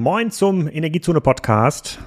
Moin zum Energiezone Podcast.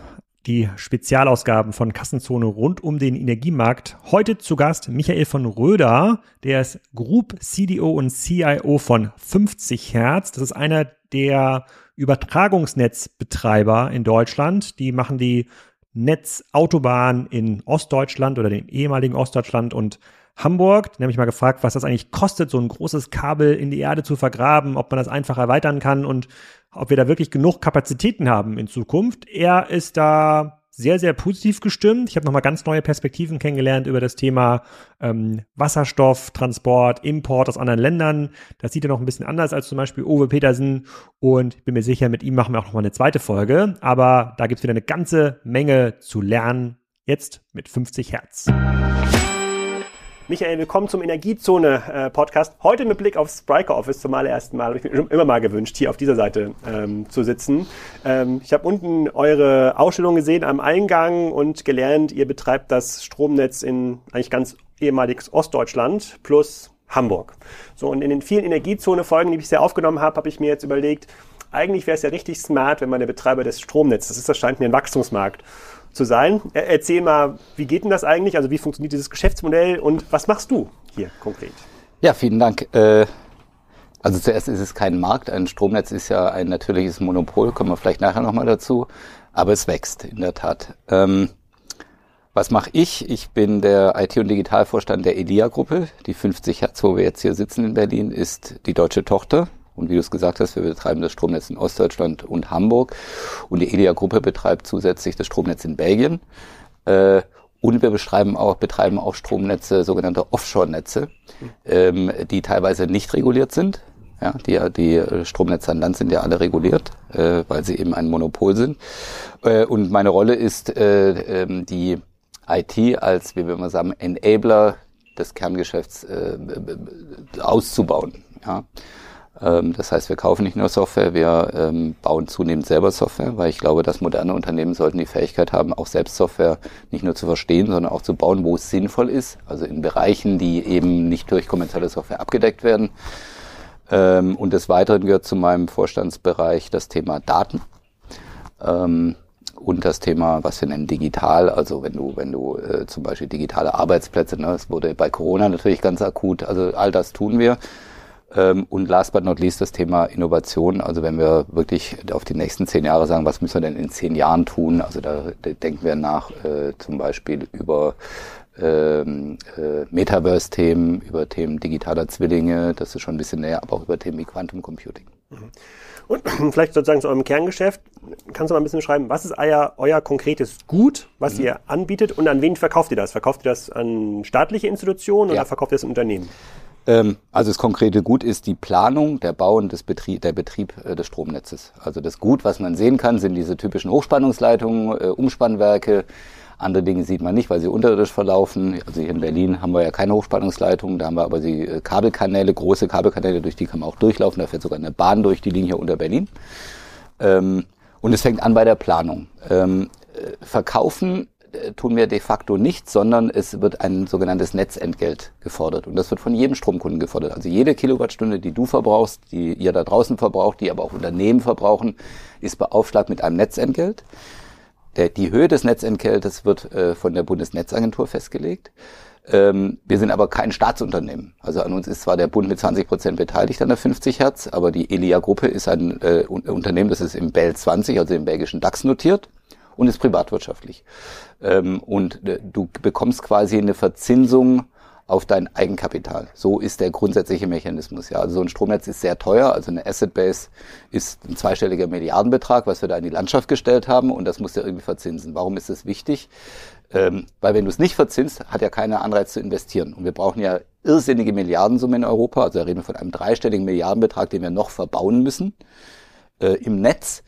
Die Spezialausgaben von Kassenzone rund um den Energiemarkt. Heute zu Gast Michael von Röder, der ist Group CDO und CIO von 50 Hertz. Das ist einer der Übertragungsnetzbetreiber in Deutschland. Die machen die Netzautobahn in Ostdeutschland oder dem ehemaligen Ostdeutschland und Hamburg. Dann habe ich mal gefragt, was das eigentlich kostet, so ein großes Kabel in die Erde zu vergraben, ob man das einfach erweitern kann und ob wir da wirklich genug Kapazitäten haben in Zukunft. Er ist da sehr, sehr positiv gestimmt. Ich habe nochmal ganz neue Perspektiven kennengelernt über das Thema ähm, Wasserstoff, Transport, Import aus anderen Ländern. Das sieht er noch ein bisschen anders als zum Beispiel Uwe Petersen. Und ich bin mir sicher, mit ihm machen wir auch nochmal eine zweite Folge. Aber da gibt's wieder eine ganze Menge zu lernen. Jetzt mit 50 Hertz. Michael, willkommen zum Energiezone-Podcast. Heute mit Blick aufs Spriker Office zum allerersten Mal. Habe ich mir immer mal gewünscht, hier auf dieser Seite ähm, zu sitzen. Ähm, ich habe unten eure Ausstellung gesehen am Eingang und gelernt, ihr betreibt das Stromnetz in eigentlich ganz ehemaliges Ostdeutschland plus Hamburg. So, und in den vielen Energiezone-Folgen, die ich bisher aufgenommen habe, habe ich mir jetzt überlegt, eigentlich wäre es ja richtig smart, wenn man der Betreiber des Stromnetzes, ist, das scheint mir ein Wachstumsmarkt, zu sein. Erzähl mal, wie geht denn das eigentlich? Also wie funktioniert dieses Geschäftsmodell und was machst du hier konkret? Ja, vielen Dank. Äh, also zuerst ist es kein Markt. Ein Stromnetz ist ja ein natürliches Monopol, kommen wir vielleicht nachher nochmal dazu. Aber es wächst in der Tat. Ähm, was mache ich? Ich bin der IT- und Digitalvorstand der EDIA-Gruppe. Die 50 Hertz, wo wir jetzt hier sitzen in Berlin, ist die deutsche Tochter und wie du es gesagt hast, wir betreiben das Stromnetz in Ostdeutschland und Hamburg. Und die EDIA-Gruppe betreibt zusätzlich das Stromnetz in Belgien. Äh, und wir betreiben auch, betreiben auch Stromnetze, sogenannte Offshore-Netze, ähm, die teilweise nicht reguliert sind. Ja, die, die Stromnetze an Land sind ja alle reguliert, äh, weil sie eben ein Monopol sind. Äh, und meine Rolle ist, äh, äh, die IT als, wie wir mal sagen, Enabler des Kerngeschäfts äh, auszubauen. Ja. Ähm, das heißt, wir kaufen nicht nur Software, wir ähm, bauen zunehmend selber Software, weil ich glaube, dass moderne Unternehmen sollten die Fähigkeit haben, auch selbst Software nicht nur zu verstehen, sondern auch zu bauen, wo es sinnvoll ist. Also in Bereichen, die eben nicht durch kommerzielle Software abgedeckt werden. Ähm, und des Weiteren gehört zu meinem Vorstandsbereich das Thema Daten. und das Thema, was wir nennen digital, also wenn du, wenn du äh, zum Beispiel digitale Arbeitsplätze, ne, das wurde bei Corona natürlich ganz akut, also all das tun wir. Ähm, und last but not least das Thema Innovation. Also wenn wir wirklich auf die nächsten zehn Jahre sagen, was müssen wir denn in zehn Jahren tun? Also da, denken wir nach äh, zum Beispiel über ähm, äh, Metaverse-Themen, über Themen digitaler Zwillinge, das ist schon ein bisschen näher, aber auch über Themen wie Quantum Computing. Mhm. Und vielleicht sozusagen zu eurem Kerngeschäft, kannst du mal ein bisschen beschreiben, was ist euer, euer konkretes Gut, was mhm. ihr anbietet und an wen verkauft ihr das? Verkauft ihr das an staatliche Institutionen oder ja. verkauft ihr das an Unternehmen? Ähm, also das konkrete Gut ist die Planung, der Bau und das Betrieb, der Betrieb äh, des Stromnetzes. Also das Gut, was man sehen kann, sind diese typischen Hochspannungsleitungen, äh, Umspannwerke. Andere Dinge sieht man nicht, weil sie unterirdisch verlaufen. Also hier in Berlin haben wir ja keine Hochspannungsleitungen, da haben wir aber die äh, Kabelkanäle, große Kabelkanäle, durch die kann man auch durchlaufen. Da fährt sogar eine Bahn durch die Linie unter Berlin. Ähm, und es fängt an bei der Planung. Ähm, äh, verkaufen tun wir de facto nichts, sondern es wird ein sogenanntes Netzentgelt gefordert. Und das wird von jedem Stromkunden gefordert. Also jede Kilowattstunde, die du verbrauchst, die ihr da draußen verbraucht, die aber auch Unternehmen verbrauchen, ist beaufschlagt mit einem Netzentgelt. Der, die Höhe des Netzentgeltes wird äh, von der Bundesnetzagentur festgelegt. Ähm, wir sind aber kein Staatsunternehmen. Also an uns ist zwar der Bund mit 20 Prozent beteiligt an der 50 Hertz, aber die Elia-Gruppe ist ein äh, Unternehmen, das ist im BEL 20, also im belgischen DAX notiert und ist privatwirtschaftlich. Ähm, und äh, du bekommst quasi eine Verzinsung auf dein Eigenkapital. So ist der grundsätzliche Mechanismus. Ja, also so ein Stromnetz ist sehr teuer. Also eine Asset Base ist ein zweistelliger Milliardenbetrag, was wir da in die Landschaft gestellt haben, und das muss ja irgendwie verzinsen. Warum ist das wichtig? Ähm, weil wenn du es nicht verzinst, hat ja keiner Anreiz zu investieren. Und wir brauchen ja irrsinnige Milliardensummen in Europa. Also da reden wir von einem dreistelligen Milliardenbetrag, den wir noch verbauen müssen äh, im Netz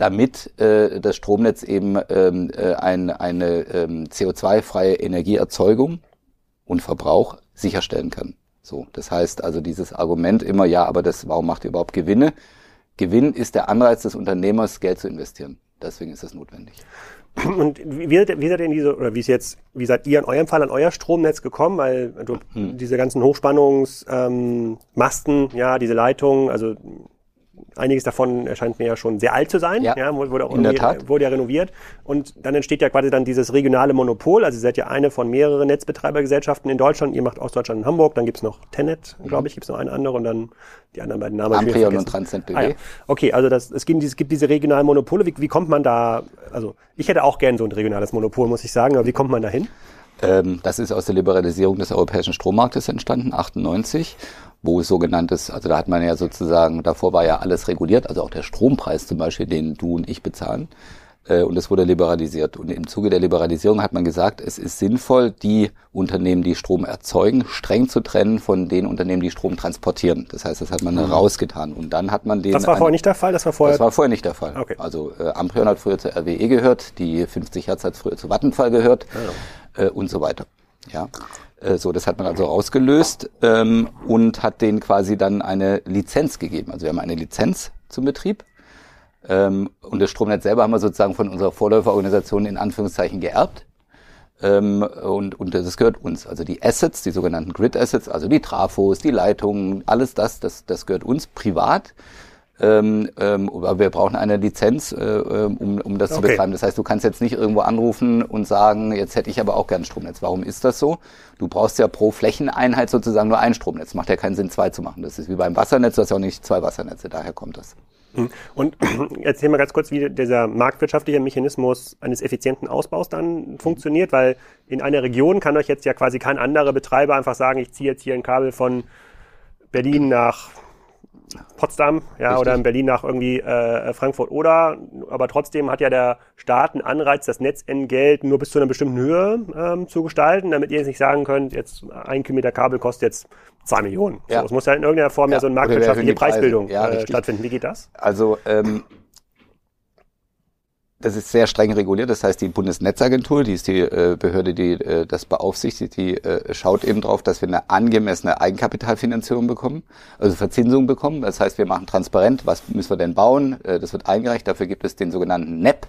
damit äh, das Stromnetz eben ähm, äh, ein, eine ähm, CO2-freie Energieerzeugung und Verbrauch sicherstellen kann. So, das heißt also dieses Argument immer, ja, aber das, warum macht ihr überhaupt Gewinne? Gewinn ist der Anreiz des Unternehmers, Geld zu investieren. Deswegen ist es notwendig. Und wie, wie seid ihr in diese, oder wie ist jetzt, wie seid ihr in eurem Fall an euer Stromnetz gekommen? Weil du, hm. diese ganzen Hochspannungsmasten, ähm, ja, diese Leitungen, also einiges davon erscheint mir ja schon sehr alt zu sein. Ja, ja wurde, auch in der Tat. wurde ja renoviert. Und dann entsteht ja quasi dann dieses regionale Monopol. Also ihr seid ja eine von mehreren Netzbetreibergesellschaften in Deutschland. Ihr macht Ostdeutschland und Hamburg. Dann gibt's noch Tenet, glaube ich, gibt's noch eine andere und dann die anderen beiden Namen. Amprion und vergessen. Transnet.de. Ah, ja. Okay, also das, es, gibt, es gibt diese regionalen Monopole. Wie, wie kommt man da, also ich hätte auch gern so ein regionales Monopol, muss ich sagen, aber wie kommt man da hin? Ähm, das ist aus der Liberalisierung des europäischen Strommarktes entstanden, 98, wo es sogenanntes, also da hat man ja sozusagen, davor war ja alles reguliert, also auch der Strompreis zum Beispiel, den du und ich bezahlen. Äh, Und es wurde liberalisiert. Und im Zuge der Liberalisierung hat man gesagt, es ist sinnvoll, die Unternehmen, die Strom erzeugen, streng zu trennen von den Unternehmen, die Strom transportieren. Das heißt, das hat man rausgetan. Und dann hat man den. Mhm. Das war vorher nicht der Fall, das war vorher. das war vorher nicht der Fall. Okay. Also äh, Amprion hat früher zur RWE gehört, die 50 Hertz hat früher zu Vattenfall gehört Ah, äh, und so weiter. Ja. Äh, so, das hat man also ausgelöst ähm, und hat denen quasi dann eine Lizenz gegeben. Also wir haben eine Lizenz zum Betrieb. Ähm, und das Stromnetz selber haben wir sozusagen von unserer Vorläuferorganisation in Anführungszeichen geerbt. Ähm, und, und das gehört uns. Also die Assets, die sogenannten Grid Assets, also die Trafos, die Leitungen, alles das, das, das gehört uns privat. Ähm, ähm, aber wir brauchen eine Lizenz, äh, ähm, um, um das zu Okay. betreiben. Das heißt, du kannst jetzt nicht irgendwo anrufen und sagen, jetzt hätte ich aber auch gern ein Stromnetz. Warum ist das so? Du brauchst ja pro Flächeneinheit sozusagen nur ein Stromnetz. Macht ja keinen Sinn, zwei zu machen. Das ist wie beim Wassernetz, du hast ja auch nicht zwei Wassernetze, daher kommt das. Und erzähl mal ganz kurz, wie dieser marktwirtschaftliche Mechanismus eines effizienten Ausbaus dann funktioniert, weil in einer Region kann euch jetzt ja quasi kein anderer Betreiber einfach sagen, ich ziehe jetzt hier ein Kabel von Berlin nach Potsdam, ja, Richtig. oder in Berlin nach irgendwie äh, Frankfurt oder, aber trotzdem hat ja der Staat einen Anreiz, das Netzentgelt nur bis zu einer bestimmten Höhe ähm, zu gestalten, damit ihr jetzt nicht sagen könnt, jetzt ein Kilometer Kabel kostet jetzt zwei Millionen. Ja. So, es muss ja in irgendeiner Form ja, Ja, so eine marktwirtschaftliche. Preisbildung Ja, äh, stattfinden. Wie geht das? Also ähm, das ist sehr streng reguliert. Das heißt, die Bundesnetzagentur, die ist die äh, Behörde, die äh, das beaufsichtigt, die äh, schaut eben drauf, dass wir eine angemessene Eigenkapitalfinanzierung bekommen, also Verzinsung bekommen. Das heißt, wir machen transparent, was müssen wir denn bauen. Äh, das wird eingereicht. Dafür gibt es den sogenannten NEP,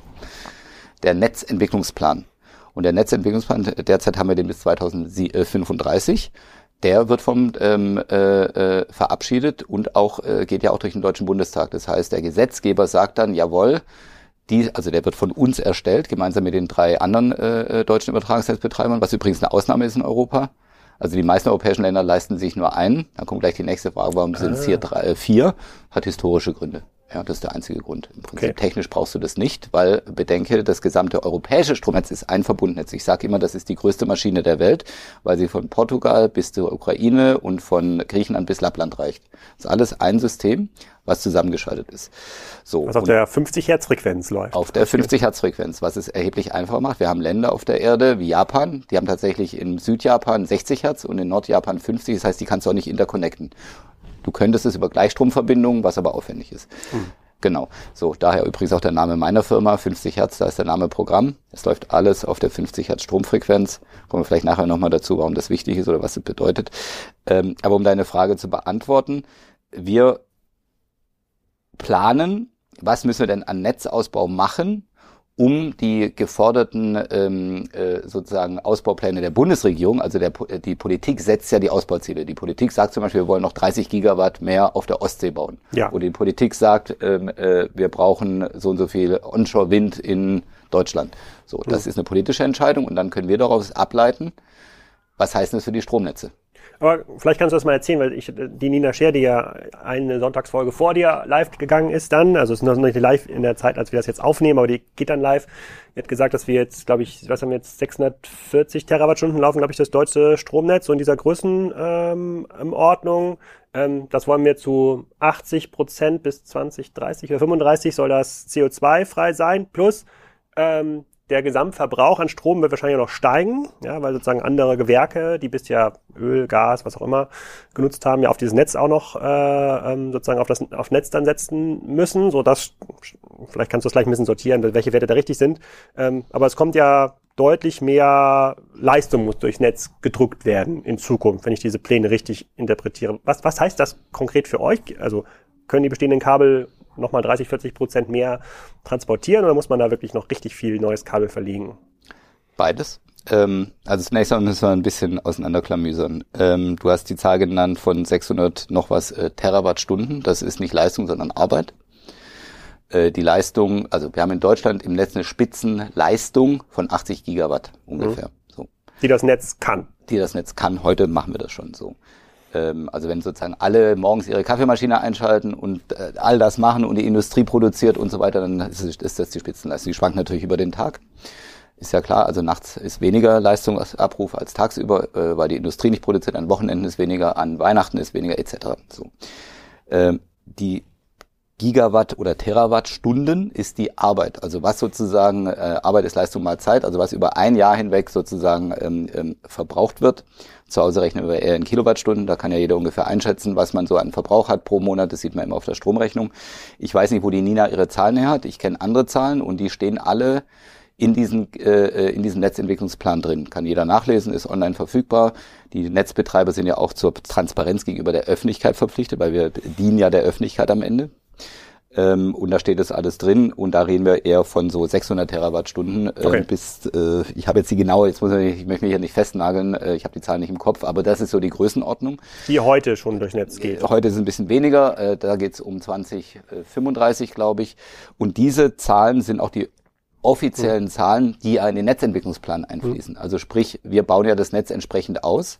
der Netzentwicklungsplan. Und der Netzentwicklungsplan, derzeit haben wir den bis 2035. Der wird vom ähm, äh, äh, verabschiedet und auch äh, geht ja auch durch den Deutschen Bundestag. Das heißt, der Gesetzgeber sagt dann, jawohl, die, also der wird von uns erstellt, gemeinsam mit den drei anderen äh, äh, deutschen Übertragungsnetzbetreibern, was übrigens eine Ausnahme ist in Europa. Also die meisten europäischen Länder leisten sich nur einen. Dann kommt gleich die nächste Frage, warum sind es hier drei, äh, vier? Hat historische Gründe. Ja, das ist der einzige Grund. Im Prinzip Okay. technisch brauchst du das nicht, weil bedenke, das gesamte europäische Stromnetz ist ein Verbundnetz. Ich sage immer, das ist die größte Maschine der Welt, weil sie von Portugal bis zur Ukraine und von Griechenland bis Lappland reicht. Das ist alles ein System, was zusammengeschaltet ist. So. Was auf der 50 Hertz Frequenz läuft. auf der 50 Hertz Frequenz, was es erheblich einfacher macht. Wir haben Länder auf der Erde wie Japan, die haben tatsächlich in Südjapan 60 Hertz und in Nordjapan 50. Das heißt, die kannst du auch nicht interconnecten. Du könntest es über Gleichstromverbindungen, was aber aufwendig ist. Genau. So, daher übrigens auch der Name meiner Firma, 50 Hertz, da ist der Name Programm. Es läuft alles auf der 50 Hertz Stromfrequenz. Kommen wir vielleicht nachher nochmal dazu, warum das wichtig ist oder was es bedeutet. Ähm, aber um deine Frage zu beantworten, wir planen, was müssen wir denn an Netzausbau machen, um die geforderten ähm, äh, sozusagen Ausbaupläne der Bundesregierung, also der, die Politik setzt ja die Ausbauziele. Die Politik sagt zum Beispiel, wir wollen noch 30 Gigawatt mehr auf der Ostsee bauen. Ja. Oder die Politik sagt, ähm, äh, wir brauchen so und so viel Onshore-Wind in Deutschland. So, das ist eine politische Entscheidung und dann können wir daraus ableiten, was heißt das für die Stromnetze. Aber vielleicht kannst du das mal erzählen, weil ich, die Nina Scher, die ja eine Sonntagsfolge vor dir live gegangen ist dann, also es ist noch nicht live in der Zeit, als wir das jetzt aufnehmen, aber die geht dann live. Die hat gesagt, dass wir jetzt, glaube ich, was haben wir jetzt, 640 Terawattstunden laufen, glaube ich, das deutsche Stromnetz, so in dieser Größenordnung. Ähm, Ordnung. ähm, das wollen wir zu 80 Prozent bis 2030 oder 35 soll das CO2-frei sein, plus ähm, der Gesamtverbrauch an Strom wird wahrscheinlich noch steigen, ja, weil sozusagen andere Gewerke, die bisher Öl, Gas, was auch immer genutzt haben, ja auf dieses Netz auch noch äh, ähm, sozusagen auf das auf Netz dann setzen müssen, so dass vielleicht kannst du es gleich ein bisschen sortieren, welche Werte da richtig sind. Ähm, aber es kommt ja deutlich mehr Leistung muss durchs Netz gedrückt werden in Zukunft, wenn ich diese Pläne richtig interpretiere. Was was heißt das konkret für euch? Also können die bestehenden Kabel nochmal 30, 40 Prozent mehr transportieren oder muss man da wirklich noch richtig viel neues Kabel verlegen? Beides. Ähm, also zunächst einmal müssen wir ein bisschen auseinanderklamüsern. Ähm, du hast die Zahl genannt von 600 noch was äh, Terawattstunden. Das ist nicht Leistung, sondern Arbeit. Äh, die Leistung, also wir haben in Deutschland im Netz eine Spitzenleistung von 80 Gigawatt ungefähr. Mhm. So. Die das Netz kann. Die das Netz kann. Heute machen wir das schon so. Ähm, also wenn sozusagen alle morgens ihre Kaffeemaschine einschalten und äh, all das machen und die Industrie produziert und so weiter, dann ist, das die Spitzenleistung. Die schwankt natürlich über den Tag. Ist ja klar, also nachts ist weniger Leistungsabruf als tagsüber, äh, weil die Industrie nicht produziert, an Wochenenden ist weniger, an Weihnachten ist weniger etc. So. Ähm, die Gigawatt oder Terawattstunden ist die Arbeit. Also was sozusagen äh, Arbeit ist Leistung mal Zeit, also was über ein Jahr hinweg sozusagen ähm, verbraucht wird. Zu Hause rechnen wir eher in Kilowattstunden, da kann ja jeder ungefähr einschätzen, was man so an Verbrauch hat pro Monat, das sieht man immer auf der Stromrechnung. Ich weiß nicht, wo die Nina ihre Zahlen her hat, ich kenne andere Zahlen und die stehen alle in, diesen, äh, in diesem Netzentwicklungsplan drin. Kann jeder nachlesen, ist online verfügbar. Die Netzbetreiber sind ja auch zur Transparenz gegenüber der Öffentlichkeit verpflichtet, weil wir dienen ja der Öffentlichkeit am Ende. Ähm, und da steht das alles drin und da reden wir eher von so 600 Terawattstunden äh, okay. bis, äh, ich habe jetzt die genaue, jetzt muss ich, ich möchte mich ja nicht festnageln, äh, ich habe die Zahlen nicht im Kopf, aber das ist so die Größenordnung. Die heute schon durch Netz geht. Heute ist es ein bisschen weniger, äh, da geht es um 2035, glaube ich. Und diese Zahlen sind auch die offiziellen hm. Zahlen, die in den Netzentwicklungsplan einfließen. Hm. Also sprich, wir bauen ja das Netz entsprechend aus.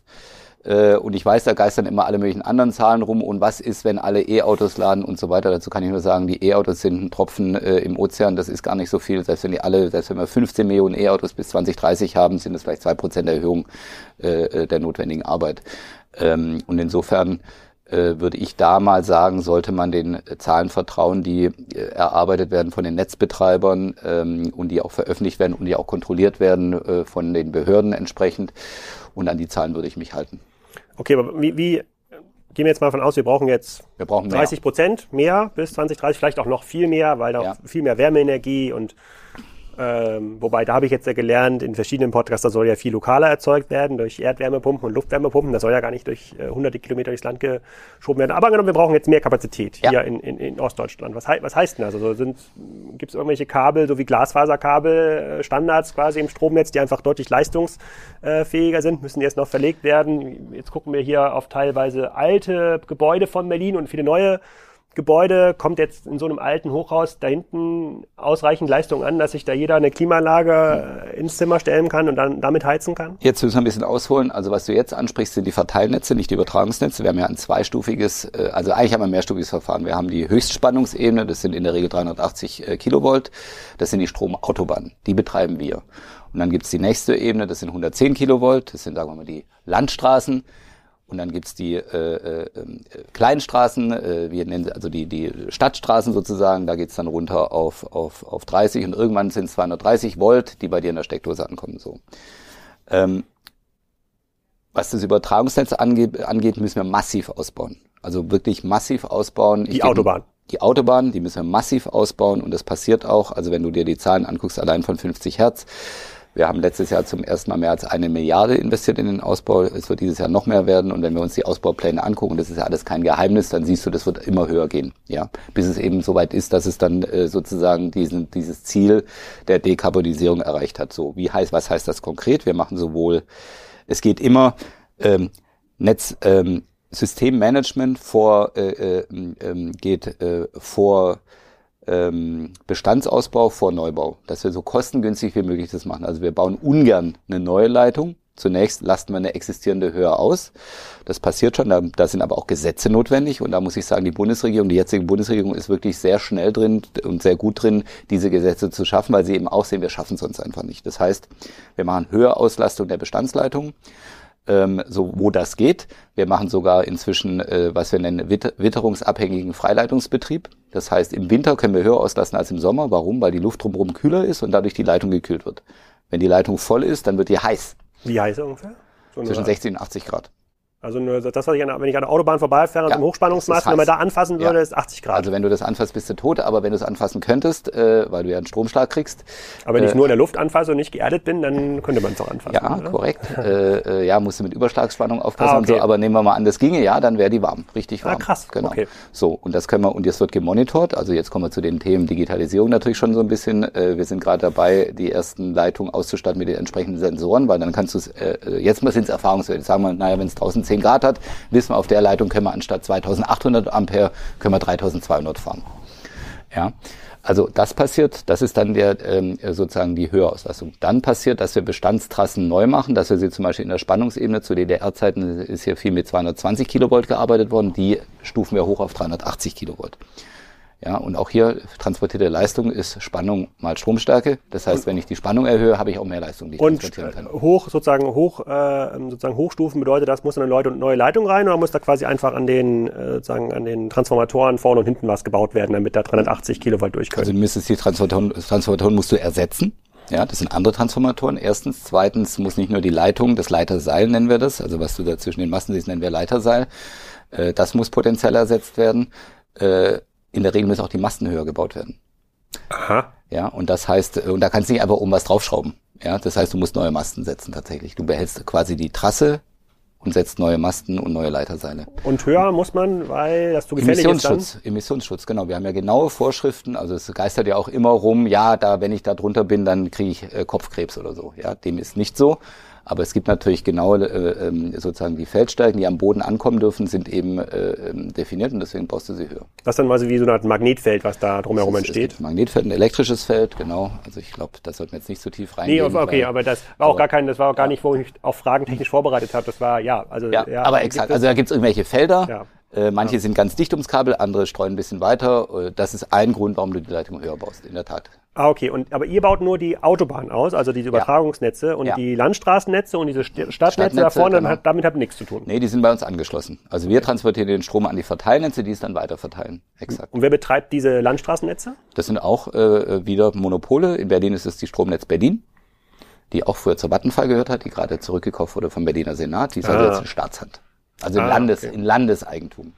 Äh, und ich weiß, da geistern immer alle möglichen anderen Zahlen rum. Und was ist, wenn alle E-Autos laden und so weiter? Dazu kann ich nur sagen, die E-Autos sind ein Tropfen äh, im Ozean. Das ist gar nicht so viel. Selbst wenn die alle, selbst wenn wir 15 Millionen E-Autos bis 2030 haben, sind das vielleicht zwei Prozent Erhöhung äh, äh, der notwendigen Arbeit. Ähm, und insofern äh, würde ich da mal sagen, sollte man den Zahlen vertrauen, die äh, erarbeitet werden von den Netzbetreibern ähm, und die auch veröffentlicht werden und die auch kontrolliert werden von den Behörden entsprechend. Und an die Zahlen würde ich mich halten. Okay, aber wie, wie gehen wir jetzt mal davon aus, wir brauchen jetzt wir brauchen 30 Prozent mehr bis 2030, vielleicht auch noch viel mehr, weil da ja. viel mehr Wärmeenergie und ähm, wobei, da habe ich jetzt ja gelernt, in verschiedenen Podcasts, da soll ja viel lokaler erzeugt werden durch Erdwärmepumpen und Luftwärmepumpen. Das soll ja gar nicht durch äh, hunderte Kilometer durchs Land geschoben werden. Aber angenommen, wir brauchen jetzt mehr Kapazität ja. hier in, in, in Ostdeutschland. Was, was heißt denn das? Also gibt es irgendwelche Kabel, so wie Glasfaserkabel, äh, Standards quasi im Stromnetz, die einfach deutlich leistungsfähiger sind? Müssen jetzt noch verlegt werden? Jetzt gucken wir hier auf teilweise alte Gebäude von Berlin und viele neue Gebäude kommt jetzt in so einem alten Hochhaus da hinten ausreichend Leistung an, dass sich da jeder eine Klimaanlage äh, ins Zimmer stellen kann und dann damit heizen kann? Jetzt müssen wir ein bisschen ausholen. Also was du jetzt ansprichst, sind die Verteilnetze, nicht die Übertragungsnetze. Wir haben ja ein zweistufiges, äh, also eigentlich haben wir ein mehrstufiges Verfahren. Wir haben die Höchstspannungsebene, das sind in der Regel 380 äh, Kilovolt. Das sind die Stromautobahnen, die betreiben wir. Und dann gibt's die nächste Ebene, das sind 110 Kilovolt, das sind, sagen wir mal, die Landstraßen. Und dann gibt's die äh, äh, Kleinstraßen, äh, wir nennen also die, die Stadtstraßen sozusagen, da geht's dann runter auf, auf, auf 30 und irgendwann sind es 230 Volt, die bei dir in der Steckdose ankommen. So. Ähm, was das Übertragungsnetz angeht, angeht, müssen wir massiv ausbauen. Also wirklich massiv ausbauen. Die ich Autobahn. Die Autobahn, die müssen wir massiv ausbauen und das passiert auch. Also wenn du dir die Zahlen anguckst, allein von 50 Hertz, wir haben letztes Jahr zum ersten Mal mehr als eine Milliarde investiert in den Ausbau. Es wird dieses Jahr noch mehr werden. Und wenn wir uns die Ausbaupläne angucken, das ist ja alles kein Geheimnis, dann siehst du, das wird immer höher gehen. Ja, bis es eben soweit ist, dass es dann äh, sozusagen diesen, dieses Ziel der Dekarbonisierung erreicht hat. So, wie heißt, was heißt das konkret? Wir machen sowohl, es geht immer ähm, Netz, ähm, Systemmanagement vor, äh, äh, äh, geht äh, vor ähm, Bestandsausbau vor Neubau, dass wir so kostengünstig wie möglich das machen. Also wir bauen ungern eine neue Leitung. Zunächst lasten wir eine existierende höher aus. Das passiert schon, da, da sind aber auch Gesetze notwendig und da muss ich sagen, die Bundesregierung, die jetzige Bundesregierung ist wirklich sehr schnell drin und sehr gut drin, diese Gesetze zu schaffen, weil sie eben auch sehen, wir schaffen es uns einfach nicht. Das heißt, wir machen höhere Auslastung der Bestandsleitungen ähm, so wo das geht. Wir machen sogar inzwischen, äh, was wir nennen, witter witterungsabhängigen Freileitungsbetrieb. Das heißt, im Winter können wir höher auslassen als im Sommer. Warum? Weil die Luft drumherum kühler ist und dadurch die Leitung gekühlt wird. Wenn die Leitung voll ist, dann wird die heiß. Wie heiß ungefähr? So Zwischen 60 und 80 Grad. Also nur das, was ich an, wenn ich an der Autobahn vorbeifahre Ja, und im Hochspannungsmast, wenn man da anfassen würde, Ja. ist 80 Grad. Also wenn du das anfasst, bist du tot, aber wenn du es anfassen könntest, äh, weil du ja einen Stromschlag kriegst, Aber wenn ich äh, nur in der Luft anfasse und nicht geerdet bin, dann könnte man es auch anfassen. ja, oder? korrekt. äh, äh, ja, musst du mit Überschlagsspannung aufpassen Ah, und so, okay. aber nehmen wir mal an, das ginge, ja, dann wäre die warm, richtig Ah, warm. krass, Genau. okay. So, und das können wir, und jetzt wird gemonitort, also jetzt kommen wir zu den Themen Digitalisierung natürlich schon so ein bisschen. Äh, wir sind gerade dabei, die ersten Leitungen auszustatten mit den entsprechenden Sensoren, weil dann kannst du es, äh, äh, jetzt mal sind es Erfahrungswerte, sagen wir, naja, wenn es draußen 10 Grad hat, wissen wir, auf der Leitung können wir anstatt 2800 Ampere, können wir 3200 fahren. Ja, also das passiert, das ist dann der ähm, sozusagen die Höherauslastung. Dann passiert, dass wir Bestandstrassen neu machen, dass wir sie zum Beispiel in der Spannungsebene zu DDR-Zeiten ist hier viel mit 220 Kilovolt gearbeitet worden, die stufen wir hoch auf 380 Kilovolt. Ja, und auch hier transportierte Leistung ist Spannung mal Stromstärke. Das heißt, wenn ich die Spannung erhöhe, habe ich auch mehr Leistung, die ich Und transportieren kann. äh, hoch, sozusagen hoch, äh, sozusagen Hochstufen bedeutet, das muss dann Leute und neue Leitung rein oder muss da quasi einfach an den, äh, sozusagen an den Transformatoren vorne und hinten was gebaut werden, damit da 380 Kilovolt durch können? Also du müsstest die Transformatoren, Transformatoren musst du ersetzen. Ja, das sind andere Transformatoren. Erstens. Zweitens muss nicht nur die Leitung, das Leiterseil nennen wir das, also was du da zwischen den Masten siehst, nennen wir Leiterseil. Äh, das muss potenziell ersetzt werden. Äh, in der Regel müssen auch die Masten höher gebaut werden. Aha. Ja, und das heißt, äh, und da kannst du nicht einfach oben was draufschrauben. Ja, das heißt, du musst neue Masten setzen tatsächlich. Du behältst quasi die Trasse und setzt neue Masten und neue Leiterseile. Und höher muss man, weil das zu gefährlich ist dann? Emissionsschutz, Emissionsschutz, genau. Wir haben ja genaue Vorschriften. Also es geistert ja auch immer rum, ja, da, wenn ich da drunter bin, dann kriege ich äh, Kopfkrebs oder so. Ja, dem ist nicht so. Aber es gibt natürlich genaue, äh, ähm, sozusagen die Feldstärken, die am Boden ankommen dürfen, sind eben äh, ähm, definiert und deswegen brauchst du sie höher. Das ist dann quasi wie so eine Art Magnetfeld, was da drumherum Es ist- Es entsteht. gibt ein Magnetfeld, ein elektrisches Feld, genau. Also ich glaube, da sollten wir jetzt nicht so tief Nee, reingehen. okay, weil- aber das war auch aber- gar kein, das war auch gar nicht, wo ich auf Fragen technisch vorbereitet habe. Das war, ja, also, Ja, aber exakt. gibt es- Also da gibt's irgendwelche Felder. Ja. Äh, manche sind ganz dicht ums Kabel, andere streuen ein bisschen weiter. Äh, Das ist ein Grund, warum du die Leitung höher baust, in der Tat. Ah, okay. Und, aber ihr baut nur die Autobahn aus, also diese Übertragungsnetze und Ja. die Landstraßennetze und diese St- Stadtnetze da vorne, genau. hat, damit habt ihr nichts zu tun. Nee, die sind bei uns angeschlossen. Also wir transportieren den Strom an die Verteilnetze, die es dann weiter verteilen. Exakt. Und wer betreibt diese Landstraßennetze? Das sind auch äh, wieder Monopole. In Berlin ist es die Stromnetz Berlin, die auch früher zur Vattenfall gehört hat, die gerade zurückgekauft wurde vom Berliner Senat. Die ist also Ah. jetzt in Staatshand. Also in, Ah, Landes, okay. in Landeseigentum.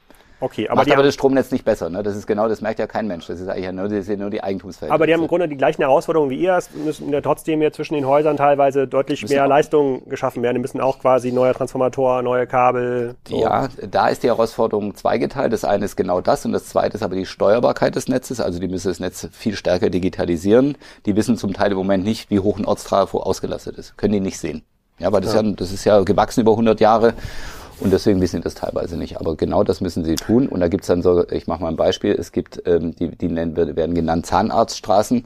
Okay, aber Macht die, aber haben, das Stromnetz nicht besser. Ne? Das ist genau, das merkt ja kein Mensch. Das ist eigentlich ja nur, das sind nur die Eigentumsverhältnisse. aber die haben im Grunde die gleichen Herausforderungen wie ihr. Es müssen ja trotzdem ja zwischen den Häusern teilweise deutlich mehr auch- Leistung geschaffen werden. Die müssen auch quasi neue Transformator, neue Kabel. so. Ja, da ist die Herausforderung zweigeteilt. Das eine ist genau das und das zweite ist aber die Steuerbarkeit des Netzes. Also die müssen das Netz viel stärker digitalisieren. Die wissen zum Teil im Moment nicht, wie hoch ein Ortstrafo ausgelastet ist. Können die nicht sehen. Ja, weil das, ja. das ist ja gewachsen über 100 Jahre und deswegen wissen sie das teilweise nicht. Aber genau das müssen sie tun. Und da gibt's dann so, ich mache mal ein Beispiel, es gibt, ähm, die, die nennen, werden genannt Zahnarztstraßen.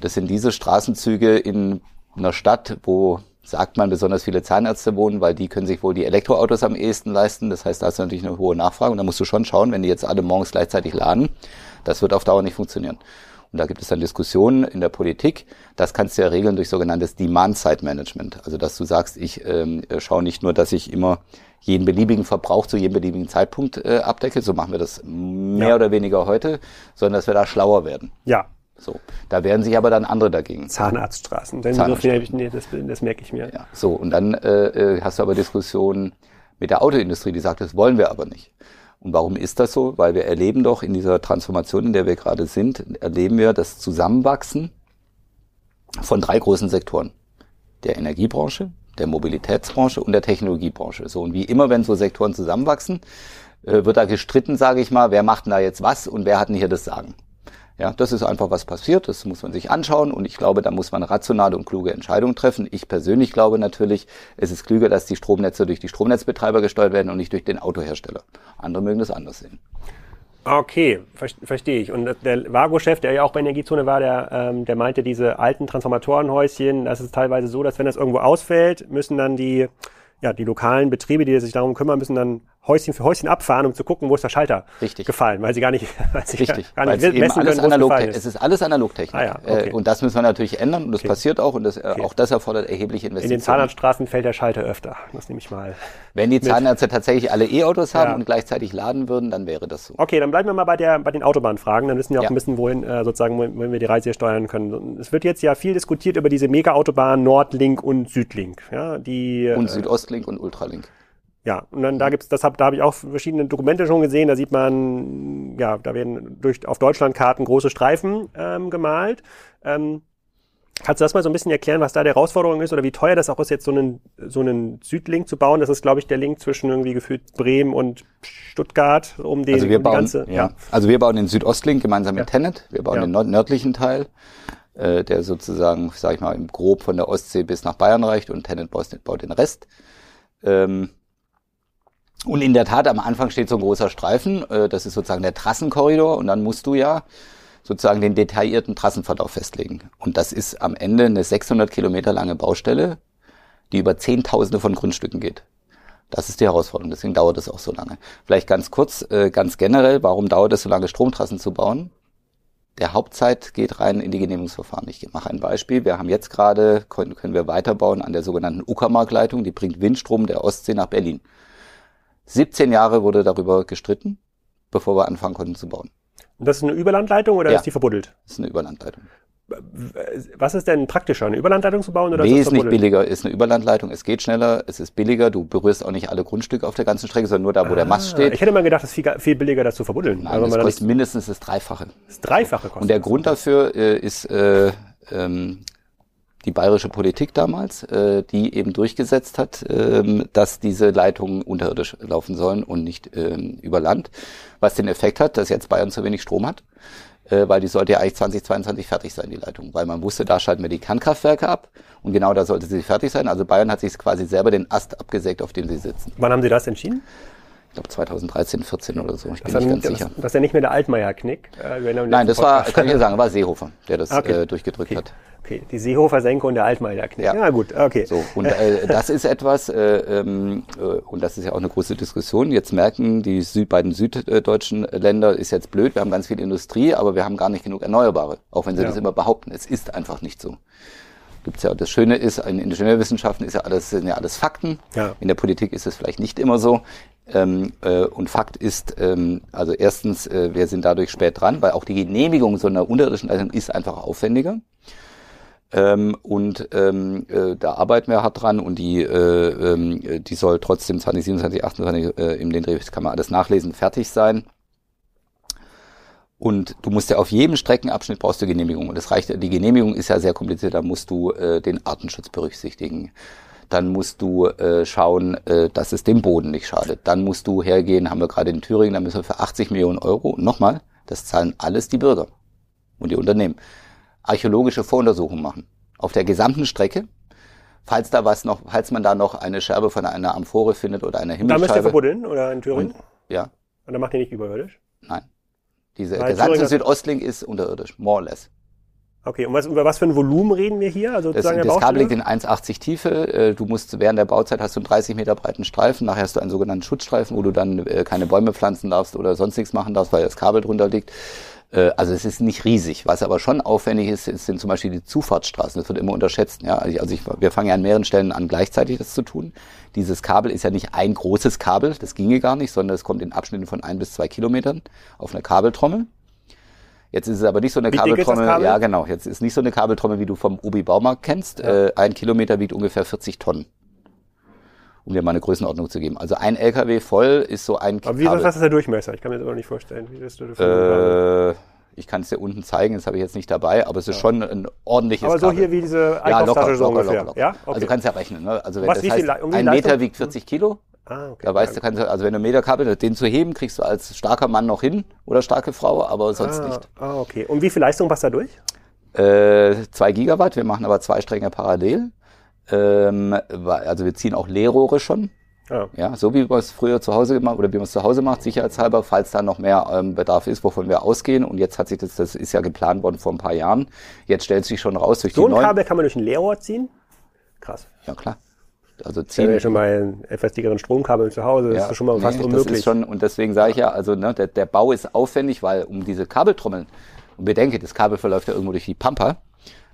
Das sind diese Straßenzüge in einer Stadt, wo sagt man, besonders viele Zahnärzte wohnen, weil die können sich wohl die Elektroautos am ehesten leisten. Das heißt, da ist natürlich eine hohe Nachfrage und da musst du schon schauen, wenn die jetzt alle morgens gleichzeitig laden, das wird auf Dauer nicht funktionieren. Und da gibt es dann Diskussionen in der Politik. Das kannst du ja regeln durch sogenanntes Demand-Side-Management. Also, dass du sagst, ich ähm, schaue nicht nur, dass ich immer jeden beliebigen Verbrauch zu jedem beliebigen Zeitpunkt äh, abdecke, so machen wir das mehr Ja. oder weniger heute, sondern dass wir da schlauer werden. Ja, So, da wehren sich aber dann andere dagegen. Zahnartstraßen. Den Zahnarztstraßen. Begriff, nee, das, das merke ich mir. Ja, so, und dann äh, äh, hast du aber Diskussionen mit der Autoindustrie, die sagt, das wollen wir aber nicht. Und warum ist das so? Weil wir erleben doch in dieser Transformation, in der wir gerade sind, erleben wir das Zusammenwachsen von drei großen Sektoren. Der Energiebranche, der Mobilitätsbranche und der Technologiebranche. So, und wie immer, wenn so Sektoren zusammenwachsen, äh, wird da gestritten, sage ich mal, wer macht denn da jetzt was und wer hat denn hier das Sagen. Ja, das ist einfach was passiert, das muss man sich anschauen und ich glaube, da muss man rationale und kluge Entscheidungen treffen. Ich persönlich glaube natürlich, es ist klüger, dass die Stromnetze durch die Stromnetzbetreiber gesteuert werden und nicht durch den Autohersteller. Andere mögen das anders sehen. Okay, ver verstehe ich. Und der Vago-Chef, der ja auch bei Energiezone war, der, ähm, der meinte, diese alten Transformatorenhäuschen, das ist teilweise so, dass wenn das irgendwo ausfällt, müssen dann die, ja, die lokalen Betriebe, die sich darum kümmern, müssen dann Häuschen für Häuschen abfahren, um zu gucken, wo ist der Schalter Richtig. gefallen, weil sie gar nicht, weil sie Richtig, gar weil nicht es eben messen alles können, analog, gefallen es ist. ist alles Analogtechnik. Ah ja, okay. Äh, Und das müssen wir natürlich ändern und das Okay. passiert auch und das, äh, auch das erfordert erhebliche In den Investitionen. Zahnarztstraßen fällt der Schalter öfter. Das nehme ich mal. Wenn die Zahnärzte tatsächlich alle E-Autos haben Ja. und gleichzeitig laden würden, dann wäre das so. Okay, dann bleiben wir mal bei, der, bei den Autobahnfragen. Dann wissen wir auch Ja. ein bisschen, wohin äh, sozusagen, wohin wohin wir die Reise hier steuern können. Es wird jetzt ja viel diskutiert über diese Mega-Autobahn Nordlink und Südlink. Ja, die, Und äh, Südostlink und Ultralink. Ja, und dann da gibt's, das hab, da habe ich auch verschiedene Dokumente schon gesehen. Da sieht man, ja, da werden durch auf Deutschlandkarten große Streifen ähm, gemalt. Ähm, Kannst du das mal so ein bisschen erklären, was da die Herausforderung ist oder wie teuer das auch ist, jetzt so einen, so einen Südlink zu bauen? Das ist, glaube ich, der Link zwischen irgendwie gefühlt Bremen und Stuttgart, um den also wir um bauen, die ganze. Ja. Also wir bauen den Südostlink gemeinsam mit Ja. Tenet. Wir bauen Ja. den nördlichen Teil, äh, der sozusagen, sag ich mal, im Grob von der Ostsee bis nach Bayern reicht und Tenet baut, baut den Rest. Ähm, und in der Tat, am Anfang steht so ein großer Streifen, äh, das ist sozusagen der Trassenkorridor und dann musst du ja sozusagen den detaillierten Trassenverlauf festlegen. Und das ist am Ende eine 600 Kilometer lange Baustelle, die über Zehntausende von Grundstücken geht. Das ist die Herausforderung, deswegen dauert es auch so lange. Vielleicht ganz kurz, äh, ganz generell, warum dauert es so lange, Stromtrassen zu bauen? Der Hauptzeit geht rein in die Genehmigungsverfahren. Ich mache ein Beispiel. Wir haben jetzt gerade, können, können wir weiterbauen an der sogenannten Uckermark-Leitung, die bringt Windstrom der Ostsee nach Berlin. 17 Jahre wurde darüber gestritten, bevor wir anfangen konnten zu bauen. Und das ist eine Überlandleitung oder Ja. ist die verbuddelt? Das ist eine Überlandleitung. Was ist denn praktischer, eine Überlandleitung zu bauen oder ist Wesentlich verbuddelt? billiger ist eine Überlandleitung. Es geht schneller, es ist billiger. Du berührst auch nicht alle Grundstücke auf der ganzen Strecke, sondern nur da, wo der Mast Ah, steht. Ich hätte mal gedacht, das ist viel, viel billiger, das zu verbuddeln. Nein, das kostet mindestens das Dreifache. das Dreifache kostet. Und der Grund dafür äh, ist äh, ähm, die bayerische Politik damals, äh, die eben durchgesetzt hat, ähm, dass diese Leitungen unterirdisch laufen sollen und nicht ähm, über Land. Was den Effekt hat, dass jetzt Bayern zu wenig Strom hat, äh, weil die sollte ja eigentlich 2022 fertig sein, die Leitung. Weil man wusste, da schalten wir die Kernkraftwerke ab und genau da sollte sie fertig sein. Also Bayern hat sich quasi selber den Ast abgesägt, auf dem sie sitzen. Wann haben Sie das entschieden? Ich glaube 2013, 14 oder so, ich bin Das, nicht dann, ganz sicher. das, das ist ja nicht mehr der Altmaier-Knick. Äh, Nein, das war, kann ich ja sagen, war Seehofer, der das Okay. äh, durchgedrückt Okay. hat. Okay, die Seehofer-Senke und der Altmaier-Knick. Ja. Ja. gut, okay. So, und äh, das ist etwas, äh, ähm, äh, und das ist ja auch eine große Diskussion. Jetzt merken die Süd, beiden süddeutschen Länder, ist jetzt blöd, wir haben ganz viel Industrie, aber wir haben gar nicht genug Erneuerbare, auch wenn sie Ja. das immer behaupten. Es ist einfach nicht so. Gibt's ja, das Schöne ist, in Ingenieurwissenschaften ist ja alles, sind ja alles Fakten. Ja. In der Politik ist es vielleicht nicht immer so. Ähm, äh, und Fakt ist, ähm, also erstens, äh, wir sind dadurch spät dran, weil auch die Genehmigung so einer unterirdischen Leitung ist einfach aufwendiger. Ähm, und ähm, äh, da arbeiten wir hart dran und die, äh, äh, die soll trotzdem 2027, 28 äh, im den das kann man alles nachlesen, fertig sein. Und du musst ja auf jedem Streckenabschnitt brauchst du Genehmigung. Und das reicht, die Genehmigung ist ja sehr kompliziert, da musst du äh, den Artenschutz berücksichtigen. Dann musst du äh, schauen, äh, dass es dem Boden nicht schadet. Dann musst du hergehen, haben wir gerade in Thüringen, da müssen wir für 80 Millionen Euro, nochmal, das zahlen alles die Bürger und die Unternehmen, archäologische Voruntersuchungen machen. Auf der gesamten Strecke. Falls da was noch, falls man da noch eine Scherbe von einer Amphore findet oder einer Da müsst ihr verbuddeln oder in Thüringen? Und, ja, Und dann macht ihr nicht überirdisch? nein. Diese Weil gesamte Südostlink ist unterirdisch, more or less. Okay, und was, über was für ein Volumen reden wir hier? Also Das, das Kabel liegt in 1,80 Tiefe. Äh, Du musst während der Bauzeit hast du einen 30 Meter breiten Streifen. Nachher hast du einen sogenannten Schutzstreifen, wo du dann äh, keine Bäume pflanzen darfst oder sonst nichts machen darfst, weil das Kabel drunter liegt. Äh, Also es ist nicht riesig. Was aber schon aufwendig ist, sind zum Beispiel die Zufahrtsstraßen. Das wird immer unterschätzt. Ja, also also ich, wir fangen ja an mehreren Stellen an, gleichzeitig das zu tun. Dieses Kabel ist ja nicht ein großes Kabel, das ginge gar nicht, sondern es kommt in Abschnitten von ein bis zwei Kilometern auf einer Kabeltrommel. Jetzt ist es aber nicht so eine Wie das Kabeltrommel. Kabel? Ja, genau. Jetzt ist nicht so eine Kabeltrommel, wie du vom Obi Baumarkt kennst. Ja. Äh, ein Kilometer wiegt ungefähr 40 Tonnen. Um dir mal eine Größenordnung zu geben. Also ein LKW voll ist so ein Aber wie, was ist der Durchmesser? Ich kann mir das aber nicht vorstellen. Wie bist du äh, ich kann es dir unten zeigen, das habe ich jetzt nicht dabei, aber es ist schon ein ordentliches Aber so Kabel. hier wie diese ja, locker, Einkaufstasche so locker, ungefähr. locker, locker. Ja? Okay. Also du kannst ja rechnen. Ne? Also Was, das heißt, ein? Meter wiegt 40 Kilo. Ah, okay. Da weißt du, kannst also wenn du Meter Kabel, den zu heben, kriegst du als starker Mann noch hin oder starke Frau, aber sonst ah, nicht. Ah, okay. Und wie viel Leistung passt da durch? Äh, zwei Gigawatt, wir machen aber zwei Stränge parallel. Ähm, also wir ziehen auch Leerrohre schon. Ah. Ja, so wie man es früher zu Hause gemacht oder wie man es zu Hause macht, sicherheitshalber, falls da noch mehr ähm, Bedarf ist, wovon wir ausgehen. Und jetzt hat sich das, das ist ja geplant worden vor ein paar Jahren. Jetzt stellt sich schon raus durch So die ein neuen. Kabel kann man durch ein Leerrohr ziehen? Krass. Ja klar. Also Ich habe ja ziehen. schon mal einen etwas dickeren Stromkabel zu Hause. Das Ja, ist schon mal fast nee, unmöglich. Das ist schon, und deswegen sage ich ja, also ne, der, der Bau ist aufwendig, weil um diese Kabeltrommeln, und bedenke, das Kabel verläuft ja irgendwo durch die Pampa,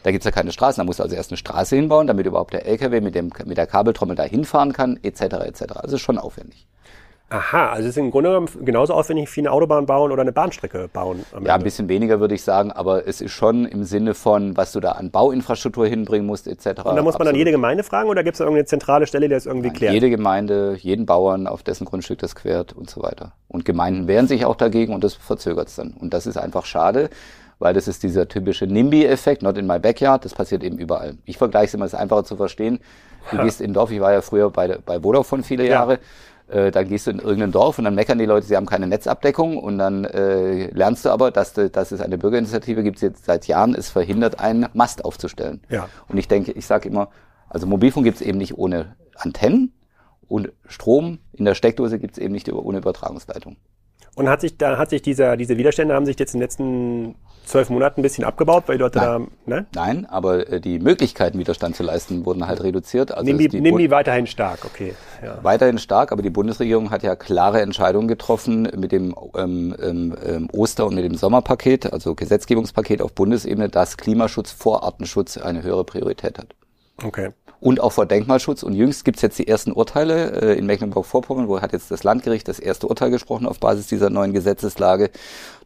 da gibt's ja keine Straßen, da musst du also erst eine Straße hinbauen, damit überhaupt der LKW mit, dem, mit der Kabeltrommel da hinfahren kann, etc. etc. Also schon aufwendig. Aha, also es ist im Grunde genommen genauso aufwendig wie eine Autobahn bauen oder eine Bahnstrecke bauen. Ja, ein bisschen weniger würde ich sagen, aber es ist schon im Sinne von, was du da an Bauinfrastruktur hinbringen musst, etc. Und da muss man Absolut. dann jede Gemeinde fragen oder gibt es da irgendeine zentrale Stelle, die das irgendwie Nein, klärt? Jede Gemeinde, jeden Bauern, auf dessen Grundstück das quert und so weiter. Und Gemeinden wehren sich auch dagegen und das verzögert es dann. Und das ist einfach schade, weil das ist dieser typische NIMBY-Effekt, not in my backyard, das passiert eben überall. Ich vergleiche es immer, es ist einfacher zu verstehen. Du ja. gehst in ein Dorf, ich war ja früher bei, bei Vodafone viele Jahre, ja. Äh, dann gehst du in irgendein Dorf und dann meckern die Leute, sie haben keine Netzabdeckung und dann äh, lernst du aber, dass, de, dass es eine Bürgerinitiative gibt, die jetzt seit Jahren es verhindert, einen Mast aufzustellen. Ja. Und ich denke, ich sage immer, also Mobilfunk gibt es eben nicht ohne Antennen und Strom in der Steckdose gibt es eben nicht ohne Übertragungsleitung. Und hat sich, da hat sich dieser, diese Widerstände haben sich jetzt in den letzten zwölf Monaten ein bisschen abgebaut, weil die Leute Nein. da, ne? Nein, aber äh, die Möglichkeiten, Widerstand zu leisten, wurden halt reduziert. Also nimm die, nimm die weiterhin stark, okay. Ja. Weiterhin stark, aber die Bundesregierung hat ja klare Entscheidungen getroffen mit dem ähm, ähm, ähm Oster- und mit dem Sommerpaket, also Gesetzgebungspaket auf Bundesebene, dass Klimaschutz vor Artenschutz eine höhere Priorität hat. Okay und auch vor Denkmalschutz. Und jüngst gibt's jetzt die ersten Urteile äh, in Mecklenburg-Vorpommern, wo hat jetzt das Landgericht das erste Urteil gesprochen auf Basis dieser neuen Gesetzeslage.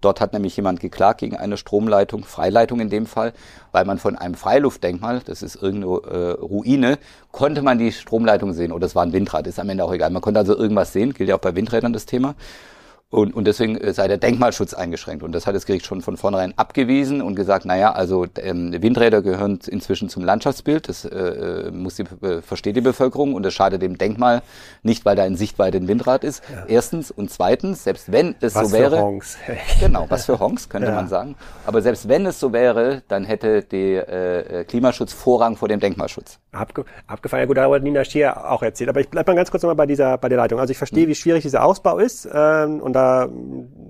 Dort hat nämlich jemand geklagt gegen eine Stromleitung, Freileitung in dem Fall, weil man von einem Freiluftdenkmal, das ist irgendeine äh, Ruine, konnte man die Stromleitung sehen. Oder es war ein Windrad, ist am Ende auch egal. Man konnte also irgendwas sehen, gilt ja auch bei Windrädern das Thema. Und, und deswegen äh, sei der Denkmalschutz eingeschränkt. Und das hat das Gericht schon von vornherein abgewiesen und gesagt, naja, also ähm, Windräder gehören inzwischen zum Landschaftsbild, das äh, äh muss die, äh, versteht die Bevölkerung und das schadet dem Denkmal nicht, weil da in Sichtweite ein Windrad ist. Ja. Erstens und zweitens, selbst wenn es was so wäre. Für Honks. genau, was für Honks, könnte ja. man sagen. Aber selbst wenn es so wäre, dann hätte der äh, Klimaschutz Vorrang vor dem Denkmalschutz. Abge abgefallen, ja gut, da hat Nina Schier auch erzählt. Aber ich bleib mal ganz kurz nochmal bei dieser, bei der Leitung. Also ich verstehe, mhm. wie schwierig dieser Ausbau ist ähm, und da